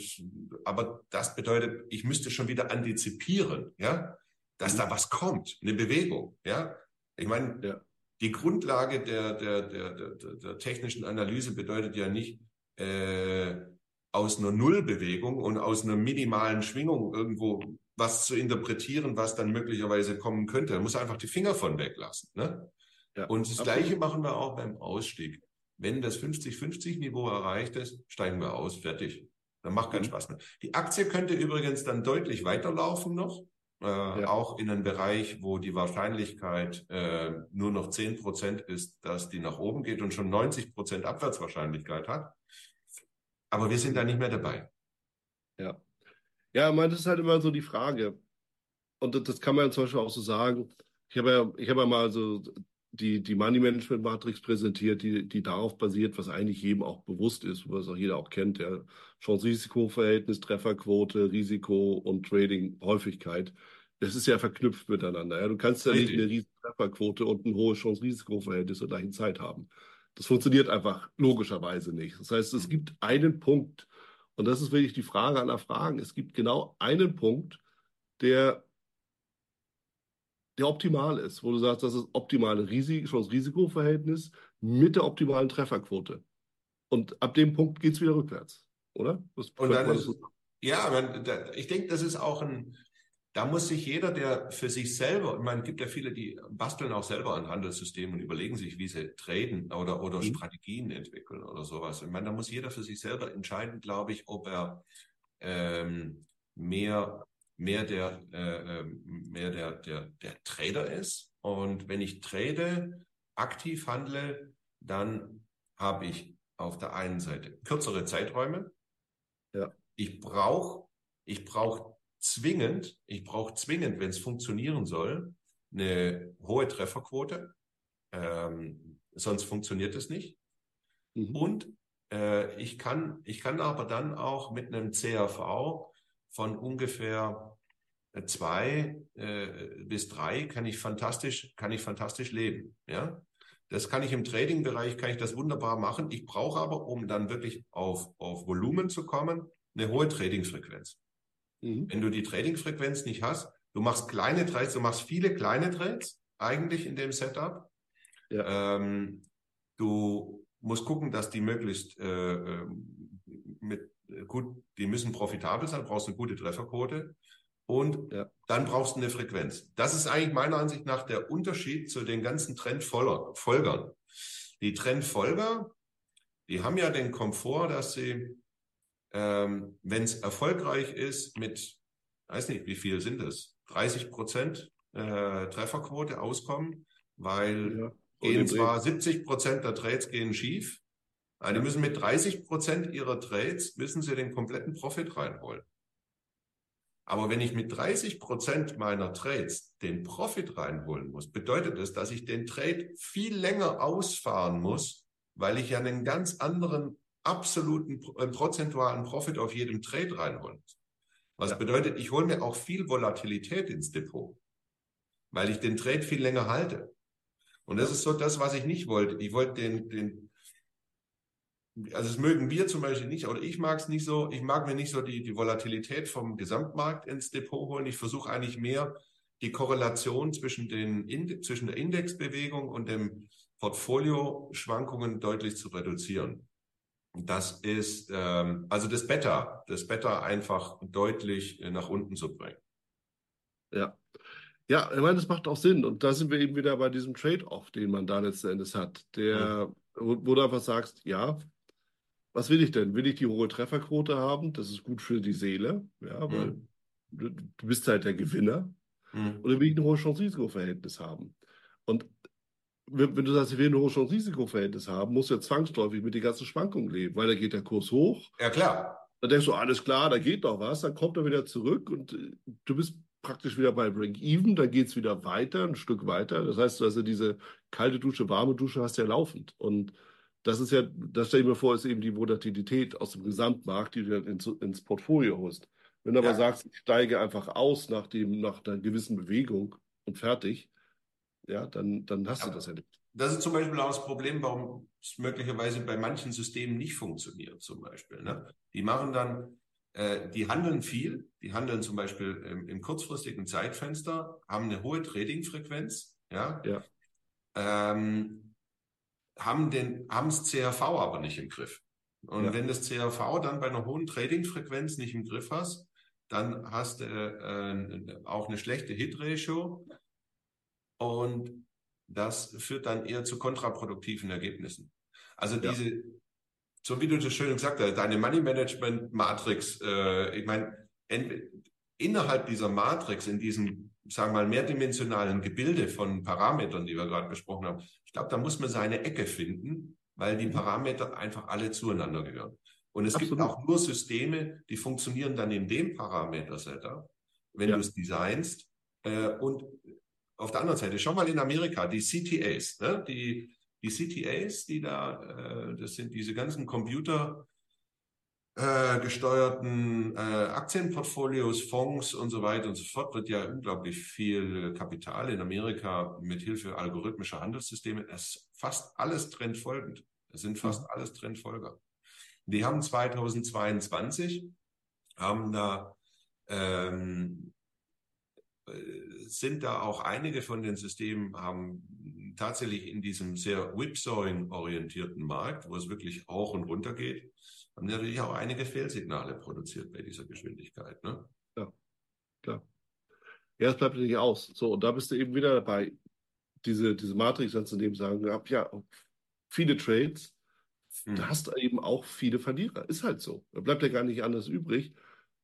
aber das bedeutet, ich müsste schon wieder antizipieren, ja, dass mhm. da was kommt, eine Bewegung, ja. Ich meine, ja. die Grundlage der, der, der, der, der technischen Analyse bedeutet ja nicht äh, aus einer Nullbewegung und aus einer minimalen Schwingung irgendwo was zu interpretieren, was dann möglicherweise kommen könnte. Da muss einfach die Finger von weglassen. Ne? Ja, und das absolut. Gleiche machen wir auch beim Ausstieg. Wenn das 50-50-Niveau erreicht ist, steigen wir aus, fertig. Dann macht keinen mhm. Spaß mehr. Die Aktie könnte übrigens dann deutlich weiterlaufen noch, äh, ja. auch in einem Bereich, wo die Wahrscheinlichkeit äh, nur noch 10% ist, dass die nach oben geht und schon 90% Abwärtswahrscheinlichkeit hat. Aber wir sind da nicht mehr dabei.
Ja. Ja, meine, das ist halt immer so die Frage. Und das, das kann man zum Beispiel auch so sagen. Ich habe ja, ich habe ja mal so die, die Money Management Matrix präsentiert, die, die darauf basiert, was eigentlich jedem auch bewusst ist, was auch jeder auch kennt, ja. Chance-Risiko-Verhältnis, Trefferquote, Risiko und Trading-Häufigkeit. Das ist ja verknüpft miteinander. Ja. Du kannst ja nicht eine riesige Trefferquote und ein hohes Chance-Risiko-Verhältnis zur gleichen Zeit haben. Das funktioniert einfach logischerweise nicht. Das heißt, es gibt einen Punkt, und das ist wirklich die Frage aller Fragen. Es gibt genau einen Punkt, der der optimal ist, wo du sagst, das ist optimale Chance-Risiko-Verhältnis mit der optimalen Trefferquote. Und ab dem Punkt geht es wieder rückwärts, oder?
Was, und dann ist, ja, man, da, ich denke, das ist auch ein, da muss sich jeder, der für sich selber, ich meine, es gibt ja viele, die basteln auch selber ein Handelssystem und überlegen sich, wie sie traden oder, oder mhm. Strategien entwickeln oder sowas. Ich meine, da muss jeder für sich selber entscheiden, glaube ich, ob er ähm, mehr mehr der, äh, ähm, mehr der, der, der Trader ist. Und wenn ich trade, aktiv handle, dann habe ich auf der einen Seite kürzere Zeiträume. Ja. Ich brauche ich brauch zwingend, ich brauche zwingend, wenn es funktionieren soll, eine hohe Trefferquote. Ähm, sonst funktioniert es nicht. Mhm. Und äh, ich, kann, ich kann aber dann auch mit einem CRV von ungefähr äh, zwei äh, bis drei kann ich fantastisch, kann ich fantastisch leben. Ja, das kann ich im Trading-Bereich, kann ich das wunderbar machen. Ich brauche aber, um dann wirklich auf, auf Volumen zu kommen, eine hohe Trading-Frequenz. Mhm. Wenn du die Trading-Frequenz nicht hast, du machst kleine Trades, du machst viele kleine Trades eigentlich in dem Setup. Ja. Ähm, du musst gucken, dass die möglichst äh, ähm, mit gut, die müssen profitabel sein, brauchst eine gute Trefferquote und ja. dann brauchst du eine Frequenz. Das ist eigentlich meiner Ansicht nach der Unterschied zu den ganzen Trendfolgern. Die Trendfolger, die haben ja den Komfort, dass sie, ähm, wenn es erfolgreich ist, mit, weiß nicht, wie viel sind es, 30 Prozent äh, Trefferquote auskommen, weil ja. gehen zwar 70 Prozent der Trades gehen schief, also die müssen mit 30 Prozent ihrer Trades, müssen sie den kompletten Profit reinholen. Aber wenn ich mit 30 Prozent meiner Trades den Profit reinholen muss, bedeutet das, dass ich den Trade viel länger ausfahren muss, weil ich ja einen ganz anderen absoluten äh, prozentualen Profit auf jedem Trade reinholen muss. Was ja. bedeutet, ich hole mir auch viel Volatilität ins Depot, weil ich den Trade viel länger halte. Und das ist so das, was ich nicht wollte. Ich wollte den, den also es mögen wir zum Beispiel nicht, oder ich mag es nicht so, ich mag mir nicht so die, die Volatilität vom Gesamtmarkt ins Depot holen. Ich versuche eigentlich mehr die Korrelation zwischen, den, zwischen der Indexbewegung und dem Portfolio-Schwankungen deutlich zu reduzieren. Das ist ähm, also das Beta, das Beta einfach deutlich nach unten zu bringen.
Ja. Ja, ich meine, das macht auch Sinn. Und da sind wir eben wieder bei diesem Trade-off, den man da letzten Endes hat, der, mhm. wo, wo du einfach sagst, ja, was will ich denn? Will ich die hohe Trefferquote haben? Das ist gut für die Seele, ja, weil mhm. du, du, bist halt der Gewinner. Mhm. Oder will ich ein hohes Chance-Risiko-Verhältnis haben? Und wenn, wenn, du sagst, ich will ein hohes Chance-Risiko-Verhältnis haben, musst du ja zwangsläufig mit den ganzen Schwankungen leben, weil da geht der Kurs hoch.
Ja, klar.
Dann denkst du, alles klar, da geht doch was, dann kommt er wieder zurück und äh, du bist praktisch wieder bei Break-Even, dann geht es wieder weiter, ein Stück weiter. Das heißt, also diese kalte Dusche, warme Dusche hast du ja laufend. Und das ist ja, das stelle ich mir vor, ist eben die Volatilität aus dem Gesamtmarkt, die du dann ins, ins Portfolio holst. Wenn du aber ja. sagst, ich steige einfach aus nach, dem, nach einer gewissen Bewegung und fertig, ja, dann, dann hast ja. du das ja nicht.
Das ist zum Beispiel auch das Problem, warum es möglicherweise bei manchen Systemen nicht funktioniert, zum Beispiel. Ne? Die machen dann, äh, die handeln viel, die handeln zum Beispiel im, im kurzfristigen Zeitfenster, haben eine hohe Trading-Frequenz, ja, ja. Ähm, haben den, haben das CRV aber nicht im Griff. Und ja. wenn das CRV dann bei einer hohen Trading-Frequenz nicht im Griff hast, dann hast du äh, auch eine schlechte Hit-Ratio und das führt dann eher zu kontraproduktiven Ergebnissen. Also ja. diese, so wie du das schön gesagt hast, deine Money Management Matrix, äh, ich meine, innerhalb dieser Matrix, in diesem, sagen wir mal, mehrdimensionalen Gebilde von Parametern, die wir gerade besprochen haben, ich glaube, da muss man seine Ecke finden, weil die mhm. Parameter einfach alle zueinander gehören. Und es Absolut. gibt auch nur Systeme, die funktionieren dann in dem Parameter-Setup, wenn ja. du es designst. Äh, und auf der anderen Seite, schau mal in Amerika, die CTAs, ne? die, die CTAs, die da, äh, das sind diese ganzen Computer äh, gesteuerten äh, Aktienportfolios, Fonds und so weiter und so fort, wird ja unglaublich viel Kapital in Amerika mit Hilfe algorithmischer Handelssysteme. Es ist fast alles trendfolgend. Es sind fast mhm. alles Trendfolger. Die haben 2022 haben da ähm, äh, sind da auch einige von den Systemen haben tatsächlich in diesem sehr Whipsawing-orientierten Markt, wo es wirklich hoch und runter geht, haben natürlich auch einige Fehlsignale produziert bei dieser Geschwindigkeit. Ne?
Ja, klar. Ja, es bleibt nicht aus. So, und da bist du eben wieder dabei, diese, diese Matrix anzunehmen, sagen, ja, viele Trades, hm. da hast du eben auch viele Verlierer. Ist halt so. Da bleibt ja gar nicht anders übrig.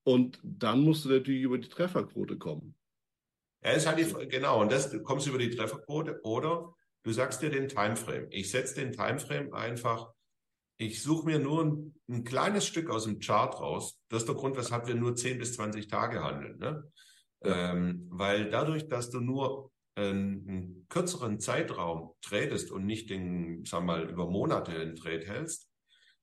Und dann musst du natürlich über die Trefferquote kommen.
Ja, ist halt die, genau, und das du kommst über die Trefferquote oder du sagst dir den Timeframe. Ich setze den Timeframe einfach, ich suche mir nur ein, ein, kleines Stück aus dem Chart raus. Das ist der Grund, weshalb wir nur 10 bis 20 Tage handeln. Ne? Ja. Ähm, weil dadurch, dass du nur einen, einen, kürzeren Zeitraum tradest und nicht den, sag mal, über Monate einen Trade hältst,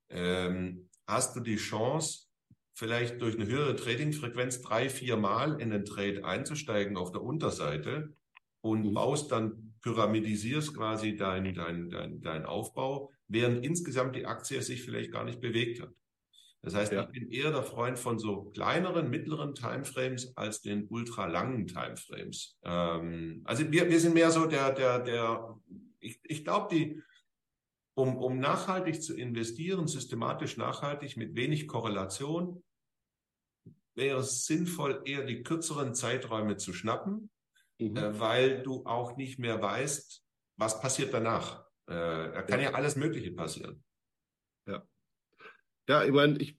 ähm, hast du die Chance, vielleicht durch eine höhere Trading-Frequenz drei, vier Mal in den Trade einzusteigen auf der Unterseite und mhm. baust dann, pyramidisierst quasi dein, dein, dein, dein Aufbau, während insgesamt die Aktie sich vielleicht gar nicht bewegt hat. Das heißt, ja. ich bin eher der Freund von so kleineren, mittleren Timeframes als den ultra langen Timeframes. Ähm, also wir, wir sind mehr so der, der, der, ich, ich glaube, die, um, um nachhaltig zu investieren, systematisch nachhaltig mit wenig Korrelation, wäre es sinnvoll, eher die kürzeren Zeiträume zu schnappen, mhm. äh, weil du auch nicht mehr weißt, was passiert danach. Äh, da kann ja. ja alles Mögliche passieren.
Ja. Ja, ich meine, ich,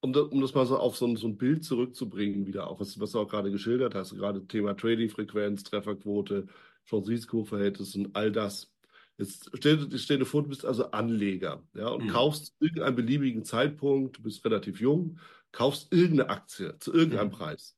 um, das, um das mal so auf so ein, so ein Bild zurückzubringen, wieder auch, was, was du auch gerade geschildert hast, gerade Thema Trading-Frequenz, Trefferquote, Chance-Risiko-Verhältnis und all das. Jetzt stell, stell dir vor, du bist also Anleger ja, und mhm. kaufst irgendeinen beliebigen Zeitpunkt, du bist relativ jung, kaufst irgendeine Aktie zu irgendeinem mhm. Preis.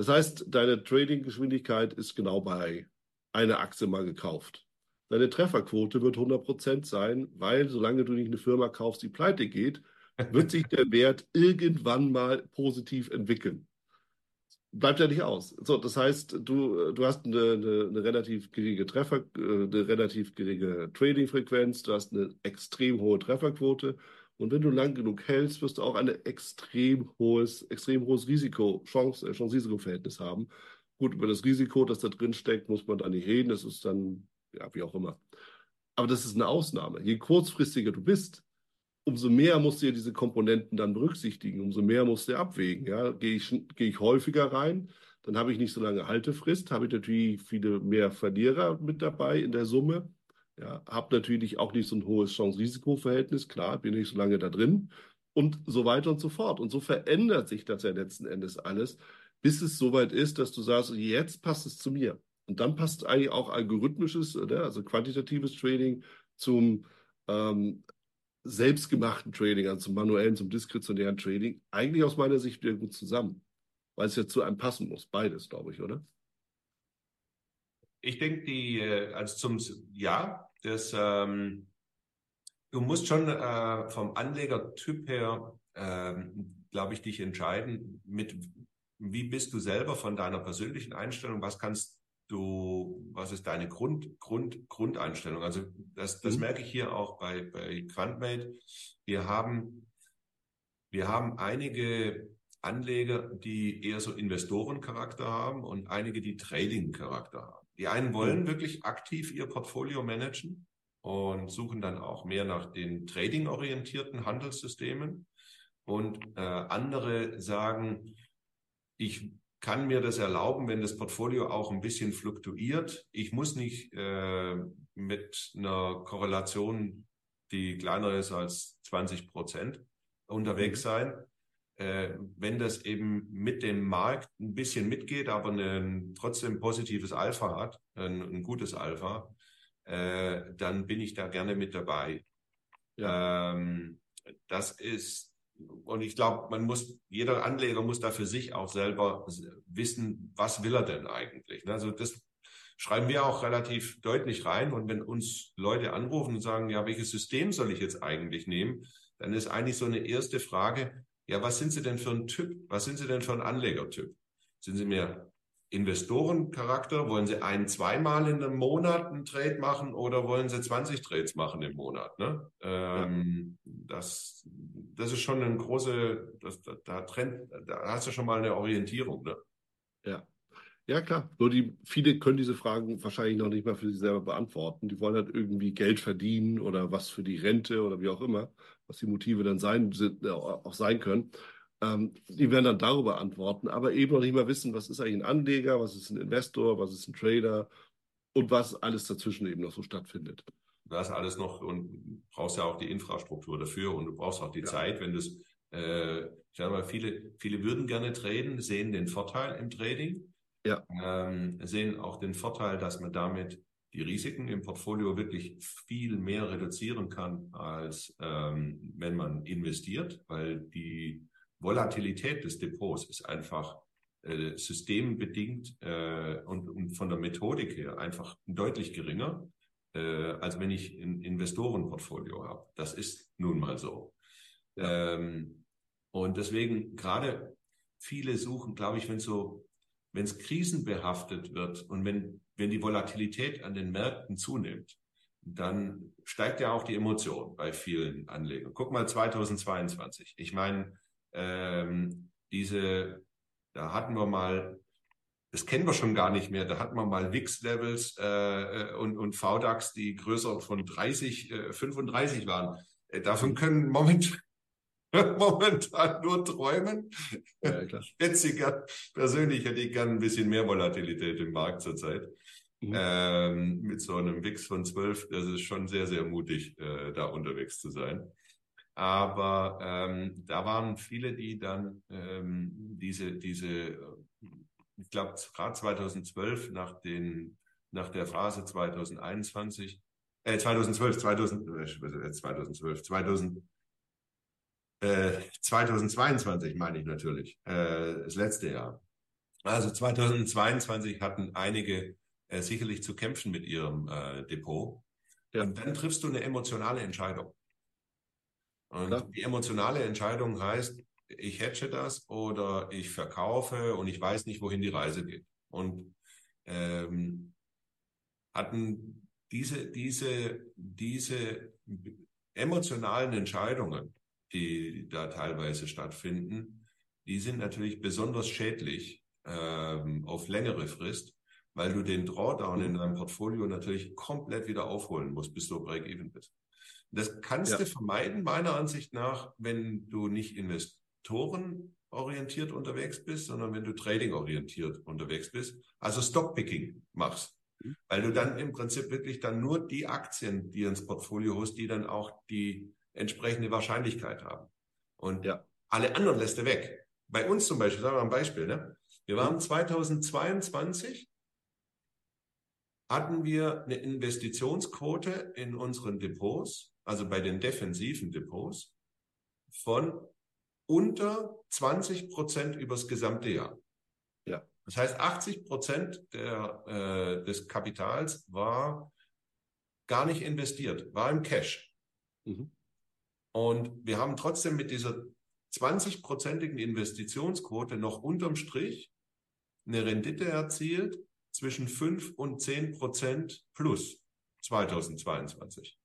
Das heißt, deine Trading-Geschwindigkeit ist genau bei einer Aktie mal gekauft. Deine Trefferquote wird 100% sein, weil solange du nicht eine Firma kaufst, die pleite geht, wird sich der Wert irgendwann mal positiv entwickeln. Bleibt ja nicht aus. So, das heißt, du, du hast eine, eine, eine relativ geringe Treffer, äh, eine relativ geringe Trading-Frequenz, du hast eine extrem hohe Trefferquote und wenn du lang genug hältst, wirst du auch ein extrem hohes, extrem hohes Risiko, Chance, äh, Chance-Risiko-Verhältnis haben. Gut, über das Risiko, das da drin steckt, muss man da nicht reden. Das ist dann, ja, wie auch immer. Aber das ist eine Ausnahme. Je kurzfristiger du bist, umso mehr musst du ja diese Komponenten dann berücksichtigen, umso mehr musst du abwägen. Ja? Gehe ich, gehe ich häufiger rein, dann habe ich nicht so lange Haltefrist, habe ich natürlich viele mehr Verlierer mit dabei in der Summe. Ja, habe natürlich auch nicht so ein hohes Chance-Risiko-Verhältnis, klar, bin nicht so lange da drin und so weiter und so fort. Und so verändert sich das ja letzten Endes alles, bis es soweit ist, dass du sagst, jetzt passt es zu mir. Und dann passt eigentlich auch algorithmisches, ne, also quantitatives Trading zum ähm, selbstgemachten Trading, also zum manuellen, zum diskretionären Trading, eigentlich aus meiner Sicht wieder gut zusammen, weil es ja zu einem passen muss, beides, glaube ich, oder?
Ich denke, die, äh, also zum, ja, das, ähm, du musst schon äh, vom Anlegertyp her, ähm, glaube ich, dich entscheiden, mit wie bist du selber von deiner persönlichen Einstellung, was kannst du, was ist deine Grund, Grund, Grundeinstellung? Also das, das mhm. merke ich hier auch bei, bei Quantmate. Wir haben, wir haben einige Anleger, die eher so Investorencharakter haben und einige, die Trading-Charakter haben. Die einen wollen wirklich aktiv ihr Portfolio managen und suchen dann auch mehr nach den trading-orientierten Handelssystemen. Und äh, andere sagen, ich kann mir das erlauben, wenn das Portfolio auch ein bisschen fluktuiert. Ich muss nicht äh, mit einer Korrelation, die kleiner ist als 20 Prozent, unterwegs mhm. sein. Äh, wenn das eben mit dem Markt ein bisschen mitgeht, aber ein trotzdem positives Alpha hat, ein, ein gutes Alpha, äh, dann bin ich da gerne mit dabei. Ja. Ähm, das ist und ich glaube, man muss, jeder Anleger muss da für sich auch selber wissen, was will er denn eigentlich. Also das schreiben wir auch relativ deutlich rein. Und wenn uns Leute anrufen und sagen, ja, welches System soll ich jetzt eigentlich nehmen, dann ist eigentlich so eine erste Frage, ja, was sind Sie denn für ein Typ? Was sind Sie denn für ein Anlegertyp? Sind Sie mehr Investorencharakter? Wollen Sie ein, zweimal in einem Monat einen Trade machen oder wollen Sie 20 Trades machen im Monat? Ne? Ähm, ja. das, das ist schon eine große, das, da, da, trennt, da hast du schon mal eine Orientierung. Ne?
Ja. Ja, klar. Nur die, viele können diese Fragen wahrscheinlich noch nicht mal für sich selber beantworten. Die wollen halt irgendwie Geld verdienen oder was für die Rente oder wie auch immer, was die Motive dann sein, sind, auch sein können. Ähm, die werden dann darüber antworten, aber eben noch nicht mal wissen, was ist eigentlich ein Anleger, was ist ein Investor, was ist ein Trader und was alles dazwischen eben noch so stattfindet.
Das alles noch und brauchst ja auch die Infrastruktur dafür und du brauchst auch die ja. Zeit, wenn das, äh, ich sage mal, viele, viele würden gerne traden, sehen den Vorteil im Trading, ja. ähm, sehen auch den Vorteil, dass man damit die Risiken im Portfolio wirklich viel mehr reduzieren kann, als ähm, wenn man investiert, weil die Volatilität des Depots ist einfach äh, systembedingt äh, und, und, von der Methodik her einfach deutlich geringer, äh, als wenn ich ein Investorenportfolio habe. Das ist nun mal so. Ja. Ähm, und deswegen gerade viele suchen, glaube ich, wenn so, wenn es krisenbehaftet wird und wenn, wenn die Volatilität an den Märkten zunimmt, dann steigt ja auch die Emotion bei vielen Anlegern. Guck mal 2022. Ich meine, ähm, diese, da hatten wir mal, das kennen wir schon gar nicht mehr, da hatten wir mal WIX-Levels äh, und, und VDAX, die größer von 30, äh, 35 waren. Äh, davon können moment, momentan nur träumen. Ja, klar. Jetzt persönlich hätte ich gern ein bisschen mehr Volatilität im Markt zurzeit. Mhm. Ähm, mit so einem WIX von 12, das ist schon sehr, sehr mutig, äh, da unterwegs zu sein. Aber ähm, da waren viele, die dann ähm, diese, diese, ich glaube, gerade 2012 nach den, nach der Phase 2021, äh, 2012, 2000, äh, 2012, 2000, äh, 2022 meine ich natürlich, äh, das letzte Jahr. Also 2022 hatten einige äh, sicherlich zu kämpfen mit ihrem äh, Depot. Ja. Und dann triffst du eine emotionale Entscheidung. Und ja. die emotionale Entscheidung heißt, ich hedge das oder ich verkaufe und ich weiß nicht, wohin die Reise geht. Und ähm, hatten diese, diese, diese emotionalen Entscheidungen, die da teilweise stattfinden, die sind natürlich besonders schädlich ähm, auf längere Frist, weil du den Drawdown in deinem Portfolio natürlich komplett wieder aufholen musst, bis du Break-Even bist. Das kannst ja. du vermeiden, meiner Ansicht nach, wenn du nicht investorenorientiert unterwegs bist, sondern wenn du trading-orientiert unterwegs bist, also Stockpicking machst. Mhm. Weil du dann im Prinzip wirklich dann nur die Aktien, die ins Portfolio hast, die dann auch die entsprechende Wahrscheinlichkeit haben. Und ja. alle anderen lässt du weg. Bei uns zum Beispiel, sagen wir mal ein Beispiel, ne? Wir waren 2022 hatten wir eine Investitionsquote in unseren Depots, also bei den defensiven Depots, von unter 20 Prozent übers gesamte Jahr. Ja. Das heißt, 80 Prozent der, äh, des Kapitals war gar nicht investiert, war im Cash. Mhm. Und wir haben trotzdem mit dieser 20-prozentigen Investitionsquote noch unterm Strich eine Rendite erzielt zwischen 5 und 10 Prozent plus 2022.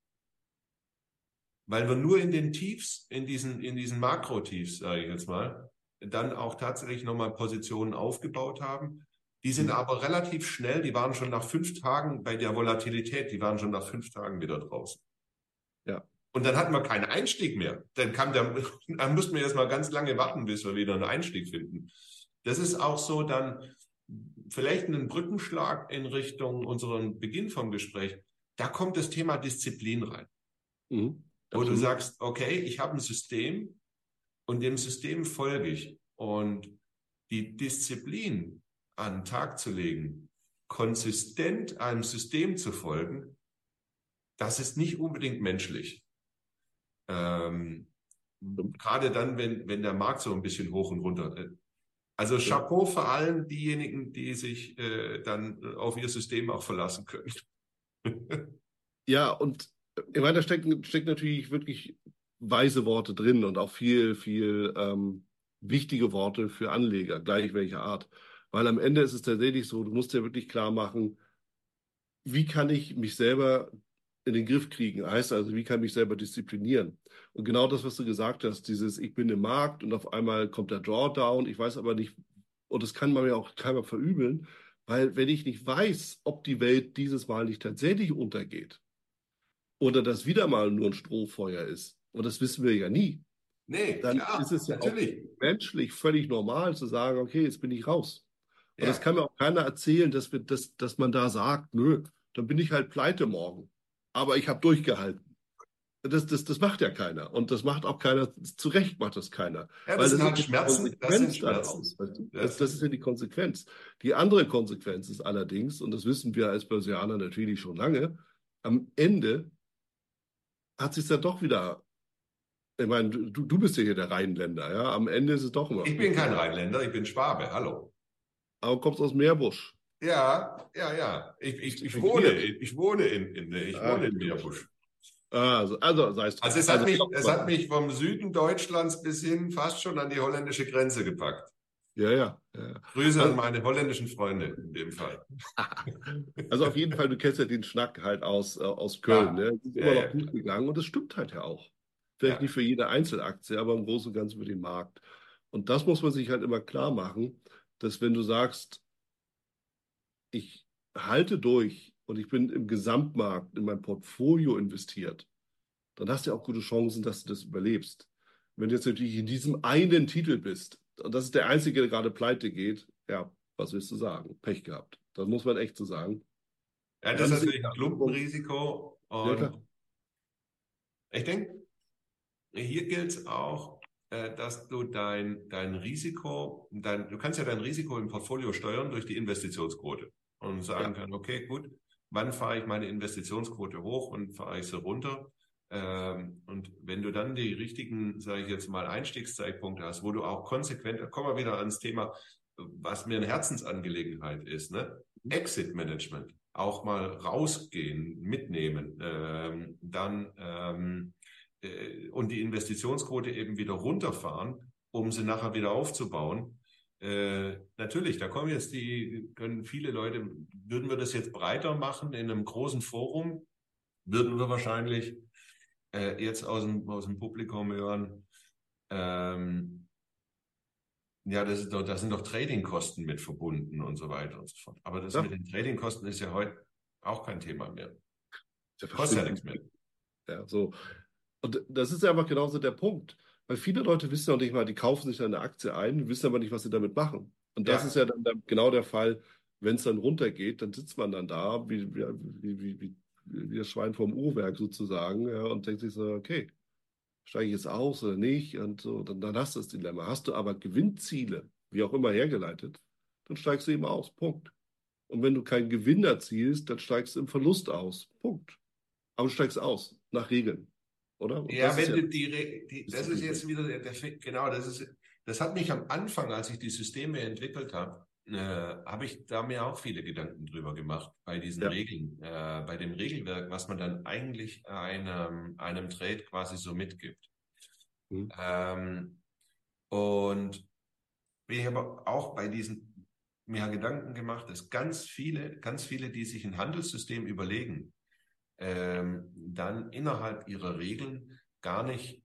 Weil wir nur in den Tiefs, in diesen, in diesen Makro-Tiefs, sage ich jetzt mal, dann auch tatsächlich nochmal Positionen aufgebaut haben. Die sind mhm. aber relativ schnell, die waren schon nach fünf Tagen bei der Volatilität, die waren schon nach fünf Tagen wieder draußen. Ja. Und dann hatten wir keinen Einstieg mehr. Dann kam der, dann mussten wir erst mal ganz lange warten, bis wir wieder einen Einstieg finden. Das ist auch so dann vielleicht einen Brückenschlag in Richtung unseren Beginn vom Gespräch. Da kommt das Thema Disziplin rein. Mhm. Wo du sagst, okay, ich habe ein System und dem System folge ich. Und die Disziplin an den Tag zu legen, konsistent einem System zu folgen, das ist nicht unbedingt menschlich. Ähm, gerade dann, wenn, wenn der Markt so ein bisschen hoch und runter. Äh, also Chapeau für allen diejenigen, die sich äh, dann auf ihr System auch verlassen können.
ja, und ich meine, da stecken, steckt natürlich wirklich weise Worte drin und auch viel, viel ähm, wichtige Worte für Anleger, gleich welcher Art. Weil am Ende ist es tatsächlich so, du musst dir wirklich klar machen, wie kann ich mich selber in den Griff kriegen? Heißt also, wie kann ich mich selber disziplinieren? Und genau das, was du gesagt hast, dieses, ich bin im Markt und auf einmal kommt der Drawdown, ich weiß aber nicht, und das kann man mir auch keiner verübeln, weil wenn ich nicht weiß, ob die Welt dieses Mal nicht tatsächlich untergeht, oder das wieder mal nur ein Strohfeuer ist. Und das wissen wir ja nie. Nee, dann klar, ist es ja natürlich. auch menschlich völlig normal zu sagen, okay, jetzt bin ich raus. Und ja. das kann mir auch keiner erzählen, dass, wir, dass, dass man da sagt, nö, dann bin ich halt pleite morgen. Aber ich habe durchgehalten. Das, das, das macht ja keiner. Und das macht auch keiner, zu Recht macht das keiner. Ja, das, Weil das sind Schmerzen. Das, sind Schmerzen. Daraus, das, das ist ja die Konsequenz. Die andere Konsequenz ist allerdings, und das wissen wir als Börsianer natürlich schon lange, am Ende hat sich dann doch wieder. Ich meine, du, du bist ja hier der Rheinländer, ja. Am Ende ist es doch immer.
Ich bin kein Rheinländer, ich bin Schwabe, hallo.
Aber kommst aus Meerbusch.
Ja, ja, ja. Ich, ich, ich wohne, ich wohne in, in, ich ah, wohne in Meerbusch.
Also, also, sei es
also es hat, also, mich, es hat mich vom Süden Deutschlands bis hin fast schon an die holländische Grenze gepackt.
Ja, ja. ja.
Grüße also, an meine holländischen Freunde in dem Fall.
also auf jeden Fall, du kennst ja den Schnack halt aus, äh, aus Köln. Ja. Ne? Das ist immer ja, noch gut gegangen und das stimmt halt ja auch. Vielleicht nicht für jede Einzelaktie, aber im Großen und Ganzen für den Markt. Und das muss man sich halt immer klar machen, dass wenn du sagst, ich halte durch und ich bin im Gesamtmarkt in mein Portfolio investiert, dann hast du ja auch gute Chancen, dass du das überlebst. Wenn du jetzt natürlich in diesem einen Titel bist, und das ist der einzige, der gerade pleite geht, ja, was willst du sagen? Pech gehabt. Das muss man echt so sagen.
Ja, das ist natürlich ein Klumpenrisiko. Und ja, ich denke, hier gilt es auch, dass du dein, dein Risiko, dein, du kannst ja dein Risiko im Portfolio steuern durch die Investitionsquote und sagen ja. können, okay, gut, wann fahre ich meine Investitionsquote hoch und fahre ich sie runter? Ähm, und wenn du dann die richtigen, sage ich jetzt mal, Einstiegszeitpunkte hast, wo du auch konsequent, da kommen wir wieder ans Thema, was mir eine Herzensangelegenheit ist, ne? Exit Management, auch mal rausgehen, mitnehmen, ähm, dann ähm, äh, und die Investitionsquote eben wieder runterfahren, um sie nachher wieder aufzubauen. Äh, natürlich, da kommen jetzt die, können viele Leute, würden wir das jetzt breiter machen in einem großen Forum, würden wir wahrscheinlich äh, jetzt aus dem, aus dem Publikum hören, ähm, ja, das, ist doch, das sind doch Tradingkosten mit verbunden und so weiter und so fort. Aber das ja. mit den Tradingkosten ist ja heute auch kein Thema mehr.
Das kostet ja nichts mehr. Ja, so. Und das ist ja einfach genauso der Punkt. Weil viele Leute wissen noch nicht mal, die kaufen sich eine Aktie ein, wissen aber nicht, was sie damit machen. Und das ja. ist ja dann der, genau der Fall, wenn es dann runtergeht, dann sitzt man dann da wie, wie, wie, wie, wie das Schwein vom Uhrwerk sozusagen ja, und denkt sich so, okay, steige ich jetzt aus oder nicht? Und so, dann, dann hast du das Dilemma. Hast du aber Gewinnziele, wie auch immer hergeleitet, dann steigst du eben aus. Punkt. Und wenn du keinen Gewinn erzielst, dann steigst du im Verlust aus. Punkt. Aber du steigst aus, nach Regeln. Oder?
Und ja, wenn ja, die, die, das ist jetzt wieder der, der genau, das ist, das hat mich am Anfang, als ich die Systeme entwickelt habe, äh, habe ich da mir auch viele Gedanken drüber gemacht bei diesen ja. Regeln, äh, bei dem Regelwerk, was man dann eigentlich einem, einem Trade quasi so mitgibt. Mhm. Ähm, und ich habe auch bei diesen mir Gedanken gemacht, dass ganz viele, ganz viele, die sich ein Handelssystem überlegen, ähm, dann innerhalb ihrer Regeln gar nicht,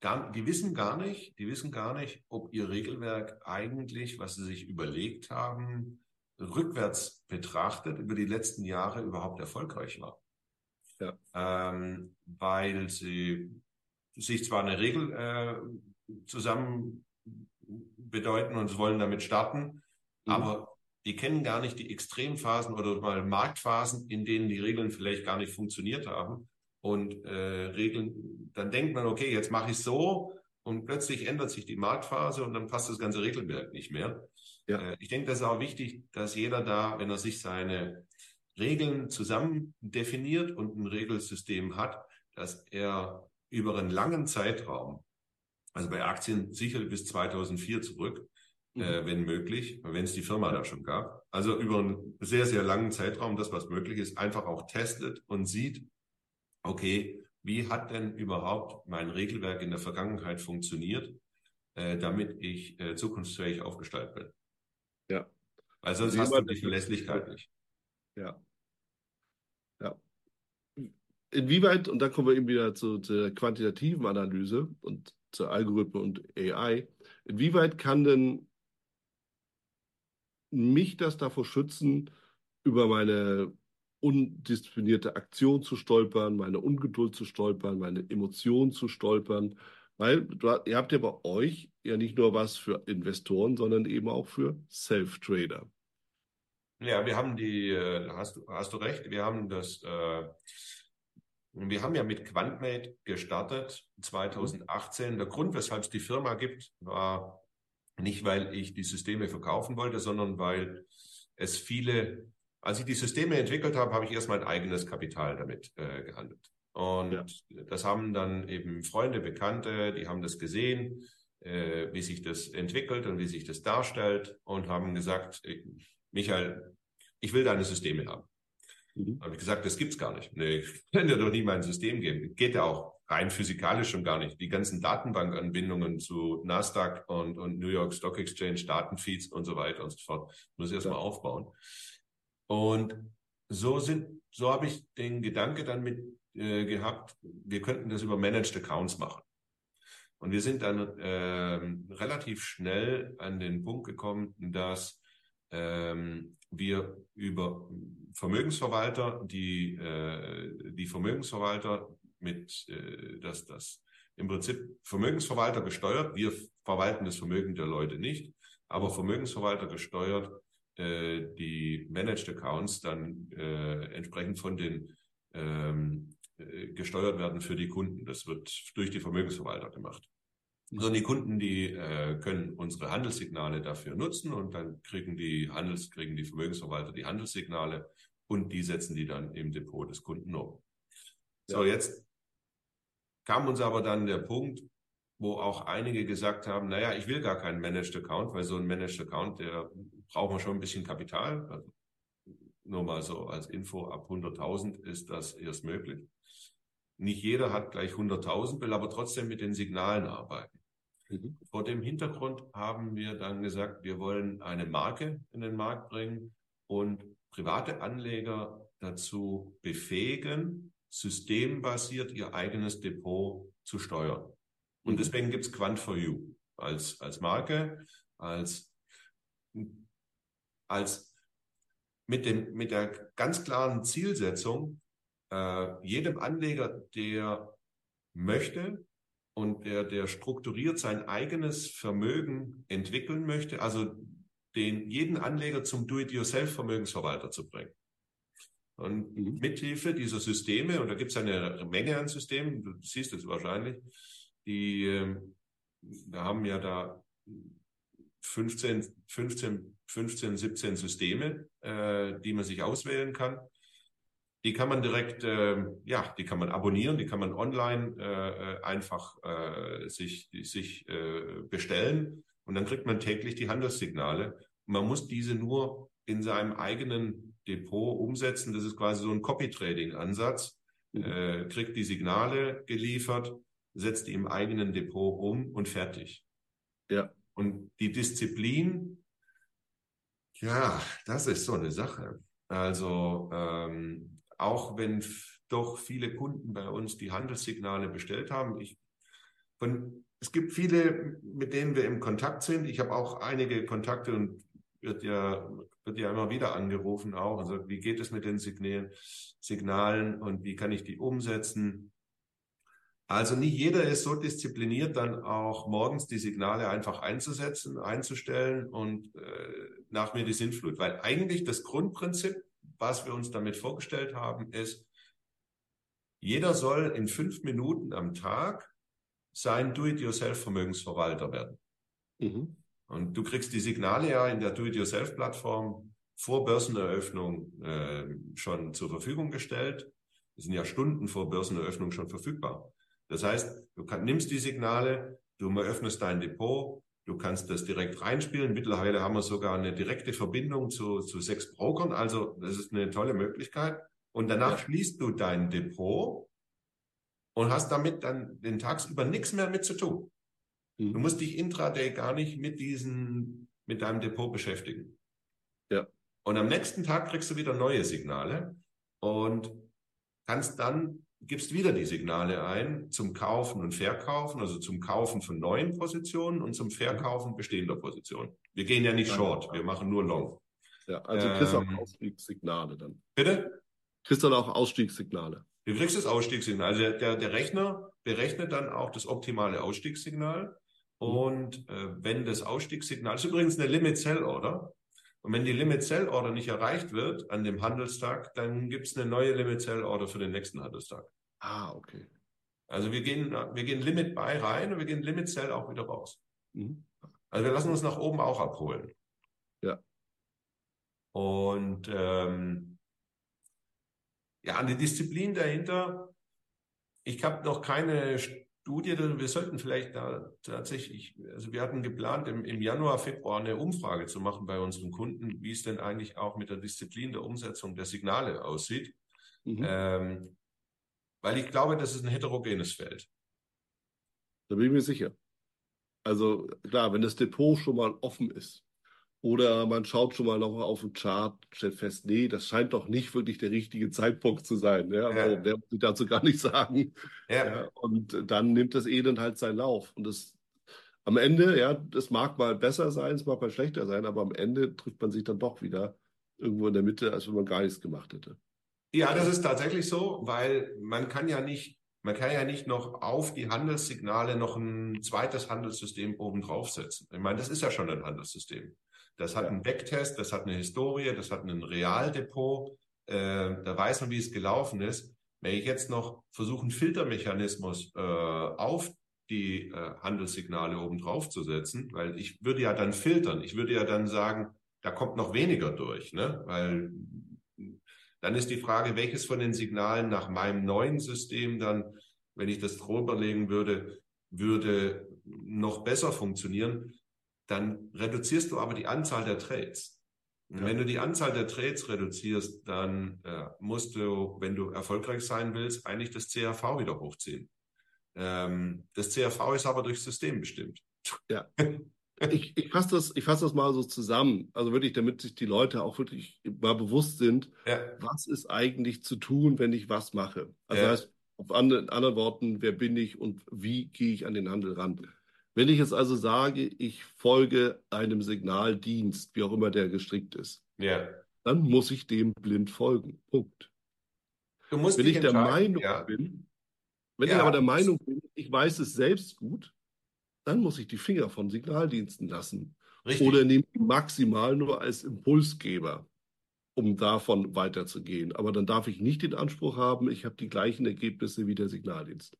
gar, die wissen gar nicht, die wissen gar nicht, ob ihr Regelwerk eigentlich, was sie sich überlegt haben, rückwärts betrachtet über die letzten Jahre überhaupt erfolgreich war. Ja. Ähm, weil sie sich zwar eine Regel äh, zusammen bedeuten und wollen damit starten, mhm. aber die kennen gar nicht die Extremphasen oder mal Marktphasen, in denen die Regeln vielleicht gar nicht funktioniert haben. Und äh, Regeln, dann denkt man, okay, jetzt mache ich so und plötzlich ändert sich die Marktphase und dann passt das ganze Regelwerk nicht mehr. Ja. Äh, ich denke, das ist auch wichtig, dass jeder da, wenn er sich seine Regeln zusammen definiert und ein Regelsystem hat, dass er über einen langen Zeitraum, also bei Aktien sicher bis 2004 zurück, mhm. äh, wenn möglich, wenn es die Firma da schon gab. Also über einen sehr, sehr langen Zeitraum, das was möglich ist, einfach auch testet und sieht, okay, wie hat denn überhaupt mein Regelwerk in der Vergangenheit funktioniert, äh, damit ich äh, zukunftsfähig aufgestellt bin.
Ja.
Weil sonst also hast du die Verlässlichkeit nicht.
Ja. Ja. Inwieweit, und dann kommen wir eben wieder zu, zur quantitativen Analyse und zur Algorithmen und AI, inwieweit kann denn mich das davor schützen, über meine undisziplinierte Aktion zu stolpern, meine Ungeduld zu stolpern, meine Emotionen zu stolpern. Weil ihr habt ja bei euch ja nicht nur was für Investoren, sondern eben auch für Self-Trader.
Ja, wir haben die, äh, hast du, hast du recht, wir haben das, äh, wir haben ja mit Quantmate gestartet 2018. Der Grund, weshalb es die Firma gibt, war nicht, weil ich die Systeme verkaufen wollte, sondern weil es viele, als ich die Systeme entwickelt habe, habe ich erst mein eigenes Kapital damit äh, gehandelt. Und ja. das haben dann eben Freunde, Bekannte, die haben das gesehen, äh, wie sich das entwickelt und wie sich das darstellt und haben gesagt, Michael, ich will deine Systeme haben. Mhm. Habe ich gesagt, das gibt's gar nicht. Nee, ich kann dir doch nie mein System geben. Geht ja auch rein physikalisch schon gar nicht. Die ganzen Datenbankanbindungen zu Nasdaq und, und New York Stock Exchange, Datenfeeds und so weiter und so fort, muss ich erstmal ja. aufbauen. Und so sind, so habe ich den Gedanke dann mit äh, gehabt, wir könnten das über Managed Accounts machen. Und wir sind dann äh, relativ schnell an den Punkt gekommen, dass ähm, wir über Vermögensverwalter, die, äh, die Vermögensverwalter mit, äh, dass das im Prinzip Vermögensverwalter gesteuert, wir verwalten das Vermögen der Leute nicht, aber Vermögensverwalter gesteuert äh, die Managed Accounts dann äh, entsprechend von den ähm, äh, gesteuert werden für die Kunden. Das wird durch die Vermögensverwalter gemacht. Sondern die Kunden, die äh, können unsere Handelssignale dafür nutzen und dann kriegen die Handels, kriegen die Vermögensverwalter die Handelssignale und die setzen die dann im Depot des Kunden um. So, jetzt kam uns aber dann der Punkt, wo auch einige gesagt haben, naja, ich will gar keinen Managed Account, weil so ein Managed Account, der braucht man schon ein bisschen Kapital. Also nur mal so als Info, ab 100.000 ist das erst möglich. Nicht jeder hat gleich 100.000, will aber trotzdem mit den Signalen arbeiten. Mhm. Vor dem Hintergrund haben wir dann gesagt, wir wollen eine Marke in den Markt bringen und private Anleger dazu befähigen, systembasiert ihr eigenes Depot zu steuern. Und mhm. deswegen gibt es Quant4You als, als Marke, als, als mit, dem, mit der ganz klaren Zielsetzung, äh, jedem Anleger, der möchte, und der, der strukturiert sein eigenes Vermögen entwickeln möchte, also den jeden Anleger zum Do-it-yourself-Vermögensverwalter zu bringen. Und mhm. mithilfe dieser Systeme, und da gibt es eine Menge an Systemen, du siehst es wahrscheinlich, die, ähm, wir haben ja da 15, 15, 15 17 Systeme, äh, die man sich auswählen kann. Die kann man direkt, äh, ja, die kann man abonnieren, die kann man online äh, äh, einfach äh, sich, sich äh, bestellen und dann kriegt man täglich die Handelssignale. Man muss diese nur in seinem eigenen Depot umsetzen. Das ist quasi so ein Copy-Trading-Ansatz. Mhm. Äh, kriegt die Signale geliefert, setzt die im eigenen Depot um und fertig. Ja. Und die Disziplin, ja, das ist so eine Sache. Also ähm, auch wenn doch viele Kunden bei uns die Handelssignale bestellt haben. Ich, von, es gibt viele, mit denen wir im Kontakt sind. Ich habe auch einige Kontakte und wird ja, wird ja immer wieder angerufen auch. Also wie geht es mit den Signalen, Signalen und wie kann ich die umsetzen? Also nicht jeder ist so diszipliniert, dann auch morgens die Signale einfach einzusetzen, einzustellen und äh, nach mir die Sinnflut. Weil eigentlich das Grundprinzip was wir uns damit vorgestellt haben, ist, jeder soll in fünf Minuten am Tag sein Do-it-yourself-Vermögensverwalter werden. Mhm. Und du kriegst die Signale ja in der Do-it-yourself-Plattform vor Börseneröffnung äh, schon zur Verfügung gestellt. Die sind ja Stunden vor Börseneröffnung schon verfügbar. Das heißt, du kann, nimmst die Signale, du eröffnest dein Depot, Du kannst das direkt reinspielen. Mittlerweile haben wir sogar eine direkte Verbindung zu, zu sechs Brokern. Also das ist eine tolle Möglichkeit. Und danach ja. schließt du dein Depot und hast damit dann den tagsüber nichts mehr mit zu tun. Mhm. Du musst dich intraday gar nicht mit diesen, mit deinem Depot beschäftigen. Ja. Und am nächsten Tag kriegst du wieder neue Signale und kannst dann gibst wieder die Signale ein zum Kaufen und Verkaufen, also zum Kaufen von neuen Positionen und zum Verkaufen bestehender Positionen. Wir gehen ja nicht short, wir machen nur long.
Ja, also kriegst du ähm, auch Ausstiegssignale dann.
Bitte?
Kriegst du dann auch Ausstiegssignale.
Du kriegst das Ausstiegssignal. Also der, der Rechner berechnet dann auch das optimale Ausstiegssignal. Und äh, wenn das Ausstiegssignal, das ist übrigens eine Limit Sell Order, und wenn die Limit Sell Order nicht erreicht wird an dem Handelstag, dann gibt es eine neue Limit Sell Order für den nächsten Handelstag.
Ah, okay.
Also wir gehen, wir gehen Limit Buy rein und wir gehen Limit Sell auch wieder raus. Mhm. Also wir lassen uns nach oben auch abholen.
Ja.
Und ähm, ja, an die Disziplin dahinter, ich habe noch keine Studie, wir sollten vielleicht da tatsächlich, also wir hatten geplant, im, im, Januar, Februar eine Umfrage zu machen bei unseren Kunden, wie es denn eigentlich auch mit der Disziplin der Umsetzung der Signale aussieht. Mhm. Ähm, weil ich glaube, das ist ein heterogenes Feld.
Da bin ich mir sicher. Also klar, wenn das Depot schon mal offen ist, oder man schaut schon mal noch auf den Chart, stellt fest, nee, das scheint doch nicht wirklich der richtige Zeitpunkt zu sein. Ja? ja. Also, der muss ich dazu gar nicht sagen. Ja. ja. Und dann nimmt das Elend halt seinen Lauf. Und das am Ende, ja, das mag mal besser sein, es mag mal schlechter sein, aber am Ende trifft man sich dann doch wieder irgendwo in der Mitte, als wenn man gar nichts gemacht hätte.
Ja, das ist tatsächlich so, weil man kann ja nicht, man kann ja nicht noch auf die Handelssignale noch ein zweites Handelssystem oben draufsetzen. Ich meine, das ist ja schon ein Handelssystem. Das hat einen Backtest, das hat eine Historie, das hat ein Realdepot. Äh, da weiß man, wie es gelaufen ist. Wenn ich jetzt noch versuche, einen Filtermechanismus äh, auf die äh, Handelssignale oben drauf zu setzen, weil ich würde ja dann filtern. Ich würde ja dann sagen, da kommt noch weniger durch, ne? Weil dann ist die Frage, welches von den Signalen nach meinem neuen System dann, wenn ich das drüber legen würde, würde noch besser funktionieren dann reduzierst du aber die Anzahl der Trades. Ja. wenn du die Anzahl der Trades reduzierst, dann äh, musst du, wenn du erfolgreich sein willst, eigentlich das CRV wieder hochziehen. Ähm, das CRV ist aber durchs System bestimmt.
Ja. Ich, ich fasse das, ich fass das mal so zusammen. Also wirklich, damit sich die Leute auch wirklich mal bewusst sind, ja. was ist eigentlich zu tun, wenn ich was mache. Also ja. heißt, auf andere, anderen Worten, wer bin ich und wie gehe ich an den Handel ran? Wenn ich jetzt also sage, ich folge einem Signaldienst, wie auch immer der gestrickt ist,
ja.
dann muss ich dem blind folgen. Punkt. Wenn ich der Meinung ja. bin, wenn ja. ich aber der Meinung bin, ich weiß es selbst gut, dann muss ich die Finger von Signaldiensten lassen. Richtig. Oder nehme ich maximal nur als Impulsgeber, um davon weiterzugehen. Aber dann darf ich nicht den Anspruch haben, ich habe die gleichen Ergebnisse wie der Signaldienst.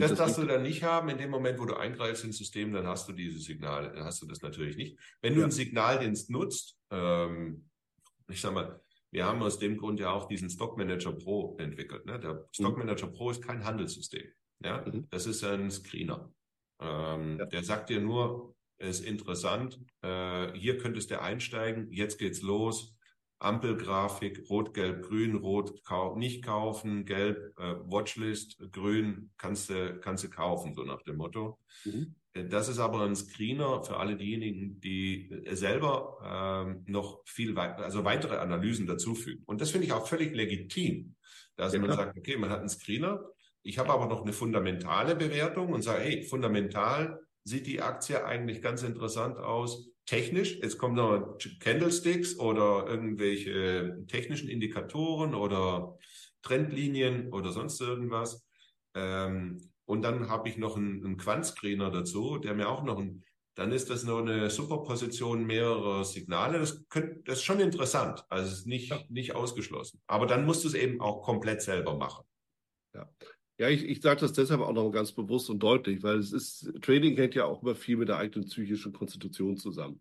Das, das darfst du dann nicht haben. In dem Moment, wo du eingreifst ins System, dann hast du diese Signale, dann hast du das natürlich nicht. Wenn du ja. einen Signaldienst nutzt, ähm, ich sag mal, wir haben aus dem Grund ja auch diesen Stock Manager Pro entwickelt. Ne? Der mhm. Stock Manager Pro ist kein Handelssystem. Ja? Mhm. Das ist ein Screener. Ähm, ja. Der sagt dir nur, ist interessant, äh, hier könntest du einsteigen, jetzt geht's los. Ampelgrafik, rot, gelb, grün, rot kau nicht kaufen, gelb, äh, Watchlist, grün kannst du, kannst du kaufen, so nach dem Motto. Mhm. Äh, das ist aber ein Screener für alle diejenigen, die äh, selber ähm, noch viel weiter, also weitere Analysen dazufügen. Und das finde ich auch völlig legitim, dass ja, man sagt, okay, man hat einen Screener, ich habe aber noch eine fundamentale Bewertung und sage, hey, fundamental sieht die Aktie eigentlich ganz interessant aus technisch. Jetzt kommen noch Candlesticks oder irgendwelche technischen Indikatoren oder Trendlinien oder sonst irgendwas. Ähm, und dann habe ich noch einen, einen Quant-Screener dazu, der mir auch noch ein, dann ist das noch eine Superposition mehrerer Signale. Das, könnt, das ist schon interessant. Also es ist nicht, ja. nicht ausgeschlossen. Aber dann musst du es eben auch komplett selber machen.
Ja. Ja, ich, ich sage das deshalb auch noch ganz bewusst und deutlich, weil es ist, Trading hängt ja auch immer viel mit der eigenen psychischen Konstitution zusammen.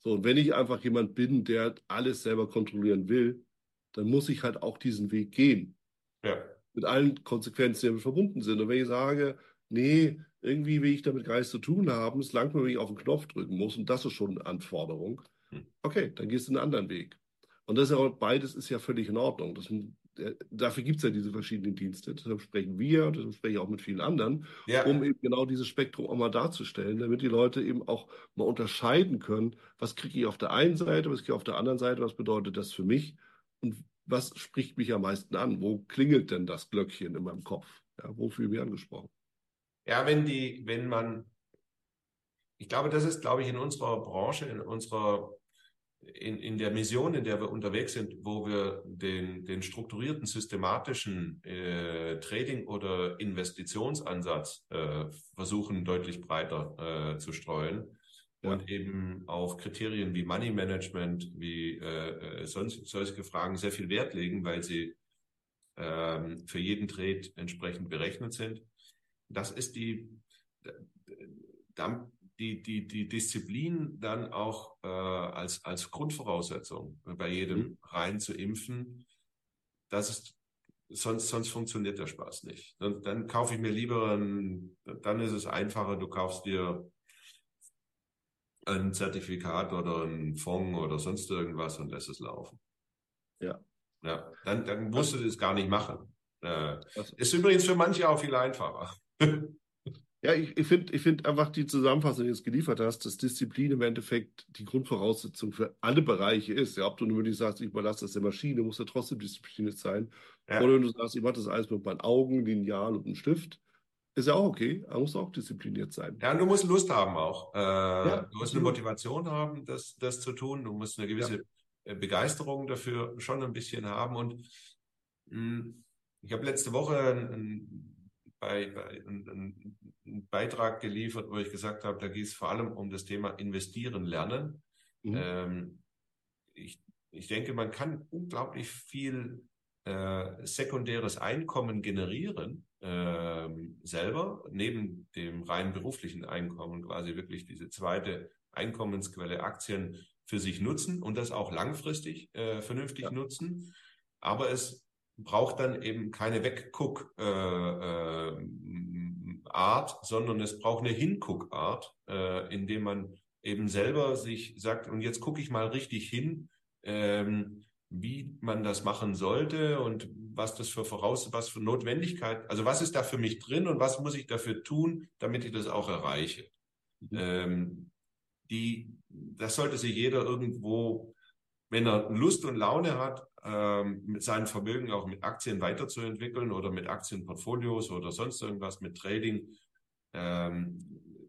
So, und wenn ich einfach jemand bin, der alles selber kontrollieren will, dann muss ich halt auch diesen Weg gehen. Ja. Mit allen Konsequenzen, die damit verbunden sind. Und wenn ich sage, nee, irgendwie will ich damit gar nichts zu tun haben, es langt mir, wenn ich auf den Knopf drücken muss und das ist schon eine Anforderung, hm. okay, dann gehst du einen anderen Weg. Und das ist ja beides ist ja völlig in Ordnung. Das dafür gibt es ja diese verschiedenen Dienste. Deshalb sprechen wir und deshalb spreche ich auch mit vielen anderen, ja. um eben genau dieses Spektrum auch mal darzustellen, damit die Leute eben auch mal unterscheiden können, was kriege ich auf der einen Seite, was kriege ich auf der anderen Seite, was bedeutet das für mich und was spricht mich am meisten an? Wo klingelt denn das Glöckchen in meinem Kopf? Ja, wofür ich mich angesprochen?
Ja, wenn die, wenn man, ich glaube, das ist, glaube ich, in unserer Branche, in unserer in, in der Mission, in der wir unterwegs sind, wo wir den, den strukturierten, systematischen äh, Trading- oder Investitionsansatz äh, versuchen, deutlich breiter äh, zu streuen ja. und eben auf Kriterien wie Money Management, wie äh, äh sonst, solche Fragen sehr viel Wert legen, weil sie ähm, für jeden Trade entsprechend berechnet sind. Das ist die, da, die, die, die Disziplin dann auch äh, als, als Grundvoraussetzung bei jedem mhm. rein zu impfen, das ist, sonst, sonst funktioniert der Spaß nicht. Dann, dann kaufe ich mir lieber, ein, dann ist es einfacher, du kaufst dir ein Zertifikat oder ein Fonds oder sonst irgendwas und lässt es laufen. Ja. Ja, dann, dann musst du das gar nicht machen. Äh, ist übrigens für manche auch viel einfacher.
Ja, ich, ich finde ich find einfach die Zusammenfassung, die du jetzt geliefert hast, dass Disziplin im Endeffekt die Grundvoraussetzung für alle Bereiche ist. Ja, ob du nur sagst, ich überlasse das der Maschine, muss ja trotzdem diszipliniert sein. Ja. Oder wenn du sagst, ich mache das alles mit meinen Augen, Lineal und einem Stift, ist ja auch okay, aber muss auch diszipliniert sein.
Ja, du musst Lust haben auch. Äh, ja, du musst eine Motivation haben, das, das zu tun. Du musst eine gewisse ja. Äh, Begeisterung dafür schon ein bisschen haben. Und mh, hm, ich habe letzte Woche ein, bei, bei einen, einen Beitrag geliefert, wo ich gesagt habe, da geht es vor allem um das Thema Investieren lernen. Mhm. Ähm, ich, ich denke, man kann unglaublich viel äh, sekundäres Einkommen generieren äh, selber, neben dem rein beruflichen Einkommen quasi wirklich diese zweite Einkommensquelle Aktien für sich nutzen und das auch langfristig äh, vernünftig ja. nutzen. Aber es braucht dann eben keine Wegguck-Art, äh, äh, sondern es braucht eine Hinguck-Art, äh, indem man eben selber sich sagt, und jetzt gucke ich mal richtig hin, ähm, wie man das machen sollte und was das für Voraus, was für Notwendigkeit, also was ist da für mich drin und was muss ich dafür tun, damit ich das auch erreiche. Mhm. Ähm, die, das sollte sich jeder irgendwo, wenn er Lust und Laune hat, ähm, seinem Vermögen auch mit Aktien weiterzuentwickeln oder mit Aktienportfolios oder sonst irgendwas mit Trading. Ähm,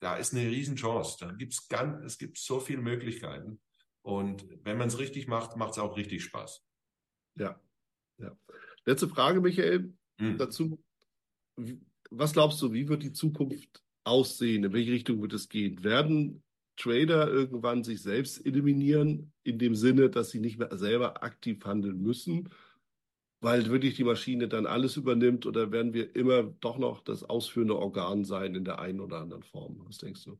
da ist eine Riesenchance. Da gibt's ganz, es gibt so viele Möglichkeiten. Und wenn man es richtig macht, macht es auch richtig Spaß.
Ja, ja. Letzte Frage, Michael, hm. dazu. Was glaubst du, wie wird die Zukunft aussehen? In welche Richtung wird es gehen? Werden Trader irgendwann sich selbst eliminieren, in dem Sinne, dass sie nicht mehr selber aktiv handeln müssen, weil wirklich die Maschine dann alles übernimmt oder werden wir immer doch noch das ausführende Organ sein in der einen oder anderen Form? Was denkst du?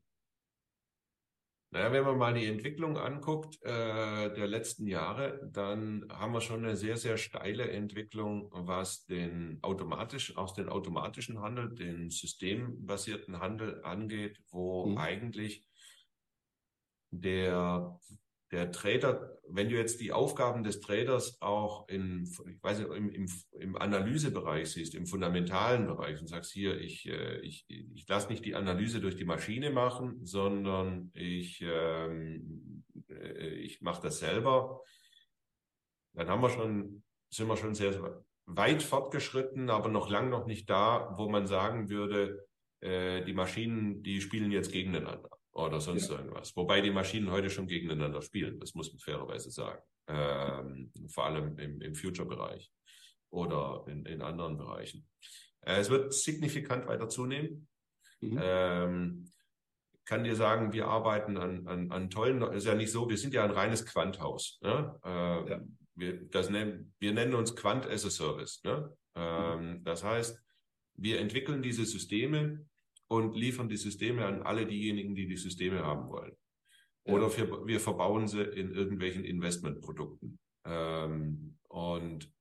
Naja, wenn man mal die Entwicklung anguckt äh, der letzten Jahre, dann haben wir schon eine sehr, sehr steile Entwicklung, was den automatisch, auch den automatischen Handel, den systembasierten Handel angeht, wo mhm. eigentlich der der Trader, wenn du jetzt die Aufgaben des Traders auch in, ich weiß nicht, im, im, im Analysebereich siehst, im fundamentalen Bereich und sagst hier, ich, äh, ich, ich lasse nicht die Analyse durch die Maschine machen, sondern ich, ähm, äh, ich mache das selber, dann haben wir schon, sind wir schon sehr weit fortgeschritten, aber noch lang noch nicht da, wo man sagen würde, äh, die Maschinen, die spielen jetzt gegeneinander oder sonst ja. irgendwas. Wobei die Maschinen heute schon gegeneinander spielen, das muss man fairerweise sagen. Ähm, vor allem im, im Future-Bereich oder in, in anderen Bereichen. Äh, es wird signifikant weiter zunehmen. Mhm. Ähm, kann dir sagen, wir arbeiten an, an, an tollen, ist ja nicht so, wir sind ja ein reines Quanthaus. Ne? Äh, ja. wir, das nennen, wir nennen uns Quant as a Service. Ne? Ähm, mhm. Das heißt, wir entwickeln diese Systeme und liefern die Systeme an alle diejenigen, die die Systeme haben wollen. Oder ja. wir, wir verbauen sie in irgendwelchen Investmentprodukten. Ähm, und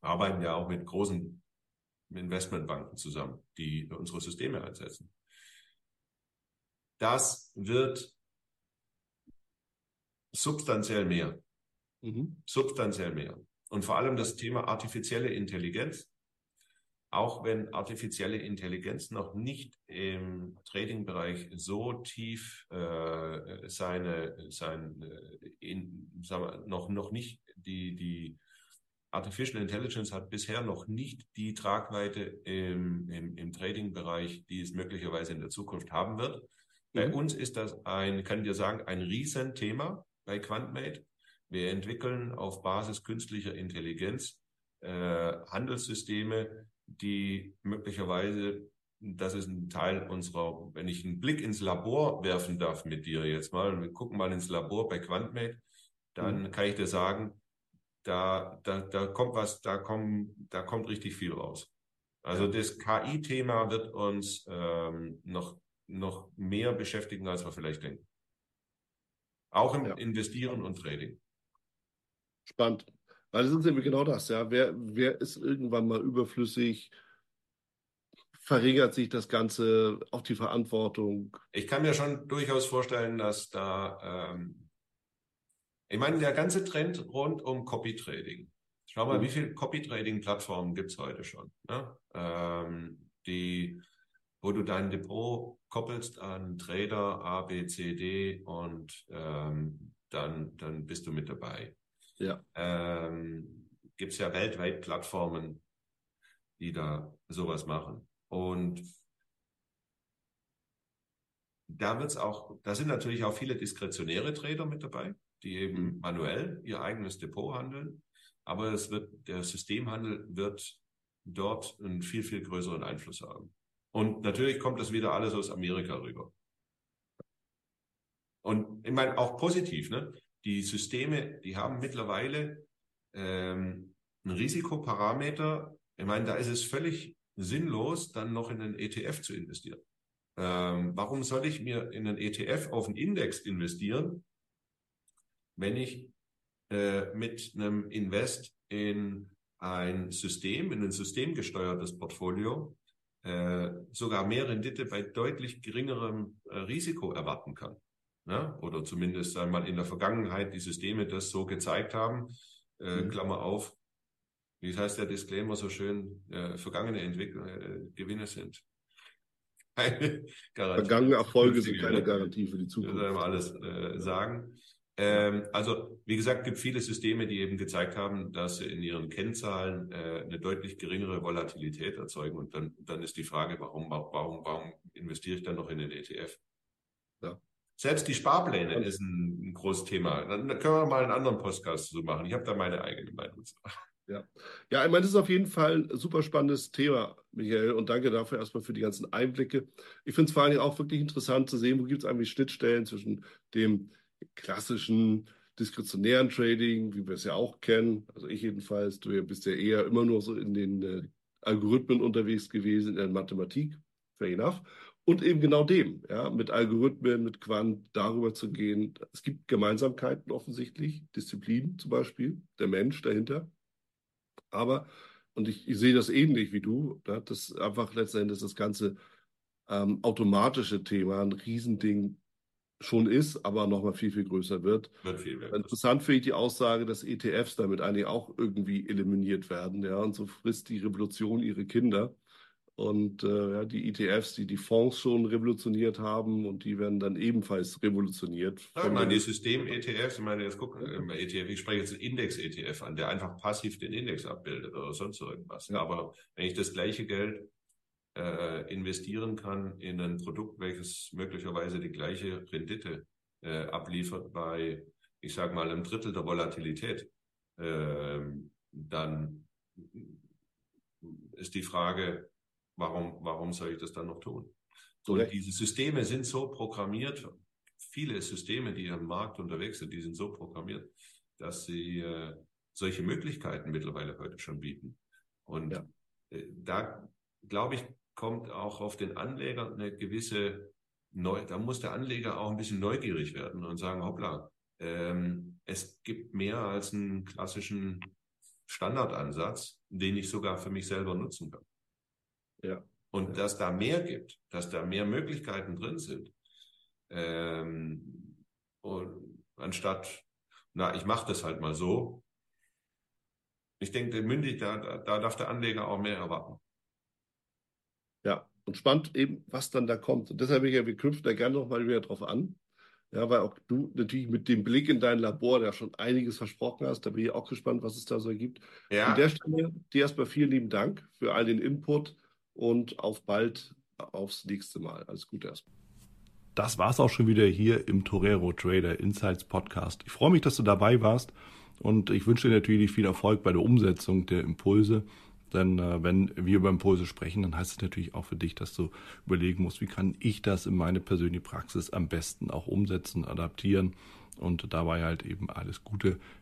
arbeiten ja auch mit großen Investmentbanken zusammen, die unsere Systeme einsetzen. Das wird substanziell mehr. Mhm. Substanziell mehr. Und vor allem das Thema artifizielle Intelligenz auch wenn artifizielle Intelligenz noch nicht im Trading-Bereich so tief äh, seine, sein, äh, in, sagen wir, noch, noch nicht die, die Artificial Intelligence hat bisher noch nicht die Tragweite im, im, im Trading-Bereich, die es möglicherweise in der Zukunft haben wird. Mhm. Bei uns ist das ein, kann ich dir sagen, ein Riesenthema bei QuantMate. Wir entwickeln auf Basis künstlicher Intelligenz äh, Handelssysteme, die möglicherweise, das ist ein Teil unserer, wenn ich einen Blick ins Labor werfen darf mit dir jetzt mal, wir gucken mal ins Labor bei QuantMate, dann mhm. kann ich dir sagen, da, da, da kommt was, da kommen, da kommt richtig viel raus. Also das KI-Thema wird uns ähm, noch, noch mehr beschäftigen, als wir vielleicht denken. Auch im ja. Investieren und Trading.
Spannend. Weil es ist nämlich genau das, ja. Wer, wer ist irgendwann mal überflüssig? Verringert sich das Ganze, auch die Verantwortung?
Ich kann mir schon durchaus vorstellen, dass da, ähm, ich meine, der ganze Trend rund um Copy Trading. Schau mal, mhm. wie viele Copy Trading Plattformen gibt es heute schon? Ne? Ähm, die, wo du dein Depot koppelst an Trader A, B, C, D und ähm, dann, dann bist du mit dabei. Ja. Ähm, Gibt es ja weltweit Plattformen, die da sowas machen. Und da wird's auch, da sind natürlich auch viele diskretionäre Trader mit dabei, die eben mhm. manuell ihr eigenes Depot handeln. Aber es wird, der Systemhandel wird dort einen viel, viel größeren Einfluss haben. Und natürlich kommt das wieder alles aus Amerika rüber. Und ich meine, auch positiv, ne? Die Systeme, die haben mittlerweile ähm, einen Risikoparameter. Ich meine, da ist es völlig sinnlos, dann noch in einen ETF zu investieren. Ähm, warum soll ich mir in einen ETF auf einen Index investieren, wenn ich äh, mit einem Invest in ein System, in ein systemgesteuertes Portfolio äh, sogar mehr Rendite bei deutlich geringerem äh, Risiko erwarten kann? Ne? Oder zumindest einmal in der Vergangenheit die Systeme das so gezeigt haben. Äh, mhm. Klammer auf. Wie heißt der Disclaimer so schön? Äh, vergangene Entwicklung, äh, Gewinne sind
keine Garantie. Vergangene Erfolge sind keine ne? Garantie für die Zukunft.
Das wir alles äh, sagen. Ähm, also, wie gesagt, gibt viele Systeme, die eben gezeigt haben, dass sie in ihren Kennzahlen äh, eine deutlich geringere Volatilität erzeugen. Und dann, dann ist die Frage, warum, warum, warum investiere ich dann noch in den ETF? Ja. Selbst die Sparpläne ist ein, ein großes Thema. Dann können wir mal einen anderen Podcast zu machen. Ich habe da meine eigene Meinung.
Ja. ja, ich meine, das ist auf jeden Fall ein super spannendes Thema, Michael, und danke dafür erstmal für die ganzen Einblicke. Ich finde es vor allem auch wirklich interessant zu sehen, wo gibt es eigentlich Schnittstellen zwischen dem klassischen diskretionären Trading, wie wir es ja auch kennen, also ich jedenfalls, du bist ja eher immer nur so in den äh, Algorithmen unterwegs gewesen, in der Mathematik, fair enough, und eben genau dem, ja, mit Algorithmen, mit Quant darüber zu gehen. Es gibt Gemeinsamkeiten offensichtlich, Disziplinen zum Beispiel, der Mensch dahinter. Aber, und ich, ich sehe das ähnlich wie du, ne, dass einfach letztendlich das ganze ähm, automatische Thema ein Riesending schon ist, aber nochmal viel, viel größer wird. wird viel Interessant finde ich die Aussage, dass ETFs damit eigentlich auch irgendwie eliminiert werden. Ja, und so frisst die Revolution ihre Kinder. Und äh, ja, die ETFs, die die Fonds schon revolutioniert haben und die werden dann ebenfalls revolutioniert.
Ja, ich meine, die System-ETFs, ich meine, jetzt gucken, äh, ETF, ich spreche jetzt Index-ETF an, der einfach passiv den Index abbildet oder sonst irgendwas. Ja. Aber wenn ich das gleiche Geld äh, investieren kann in ein Produkt, welches möglicherweise die gleiche Rendite äh, abliefert bei, ich sage mal, einem Drittel der Volatilität, äh, dann ist die Frage, warum, warum soll ich das dann noch tun? So, okay. diese Systeme sind so programmiert, viele Systeme, die am Markt unterwegs sind, die sind so programmiert, dass sie äh, solche Möglichkeiten mittlerweile heute schon bieten. Und ja. äh, da, glaube ich, kommt auch auf den Anleger eine gewisse, Neu da muss der Anleger auch ein bisschen neugierig werden und sagen, hoppla, ähm, es gibt mehr als einen klassischen Standardansatz, den ich sogar für mich selber nutzen kann. Ja. Und dass da mehr gibt, dass da mehr Möglichkeiten drin sind. Ähm, und anstatt, na, ich mache das halt mal so. Ich denke, mündig, da, da darf der Anleger auch mehr erwarten.
Ja, und spannend eben, was dann da kommt. Und deshalb, Michael, wir knüpfen da gerne nochmal wieder drauf an. Ja, weil auch du natürlich mit dem Blick in dein Labor da schon einiges versprochen hast. Da bin ich auch gespannt, was es da so gibt. Ja. An der Stelle dir erstmal vielen lieben Dank für all den Input und auf bald aufs nächste Mal. Alles Gute erstmal.
Das war's auch schon wieder hier im Torero Trader Insights Podcast. Ich freue mich, dass du dabei warst und ich wünsche dir natürlich viel Erfolg bei der Umsetzung der Impulse. Denn äh, wenn wir über Impulse sprechen, dann heißt es natürlich auch für dich, dass du überlegen musst, wie kann ich das in meine persönliche Praxis am besten auch umsetzen, adaptieren und dabei halt eben alles Gute,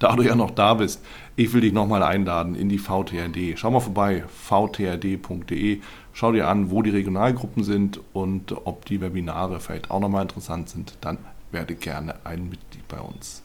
da du ja noch da bist, ich will dich nochmal einladen in die VTRD. Schau mal vorbei, vtrd.de. Schau dir an, wo die Regionalgruppen sind und ob die Webinare vielleicht auch nochmal interessant sind. Dann werde gerne ein Mitglied bei uns.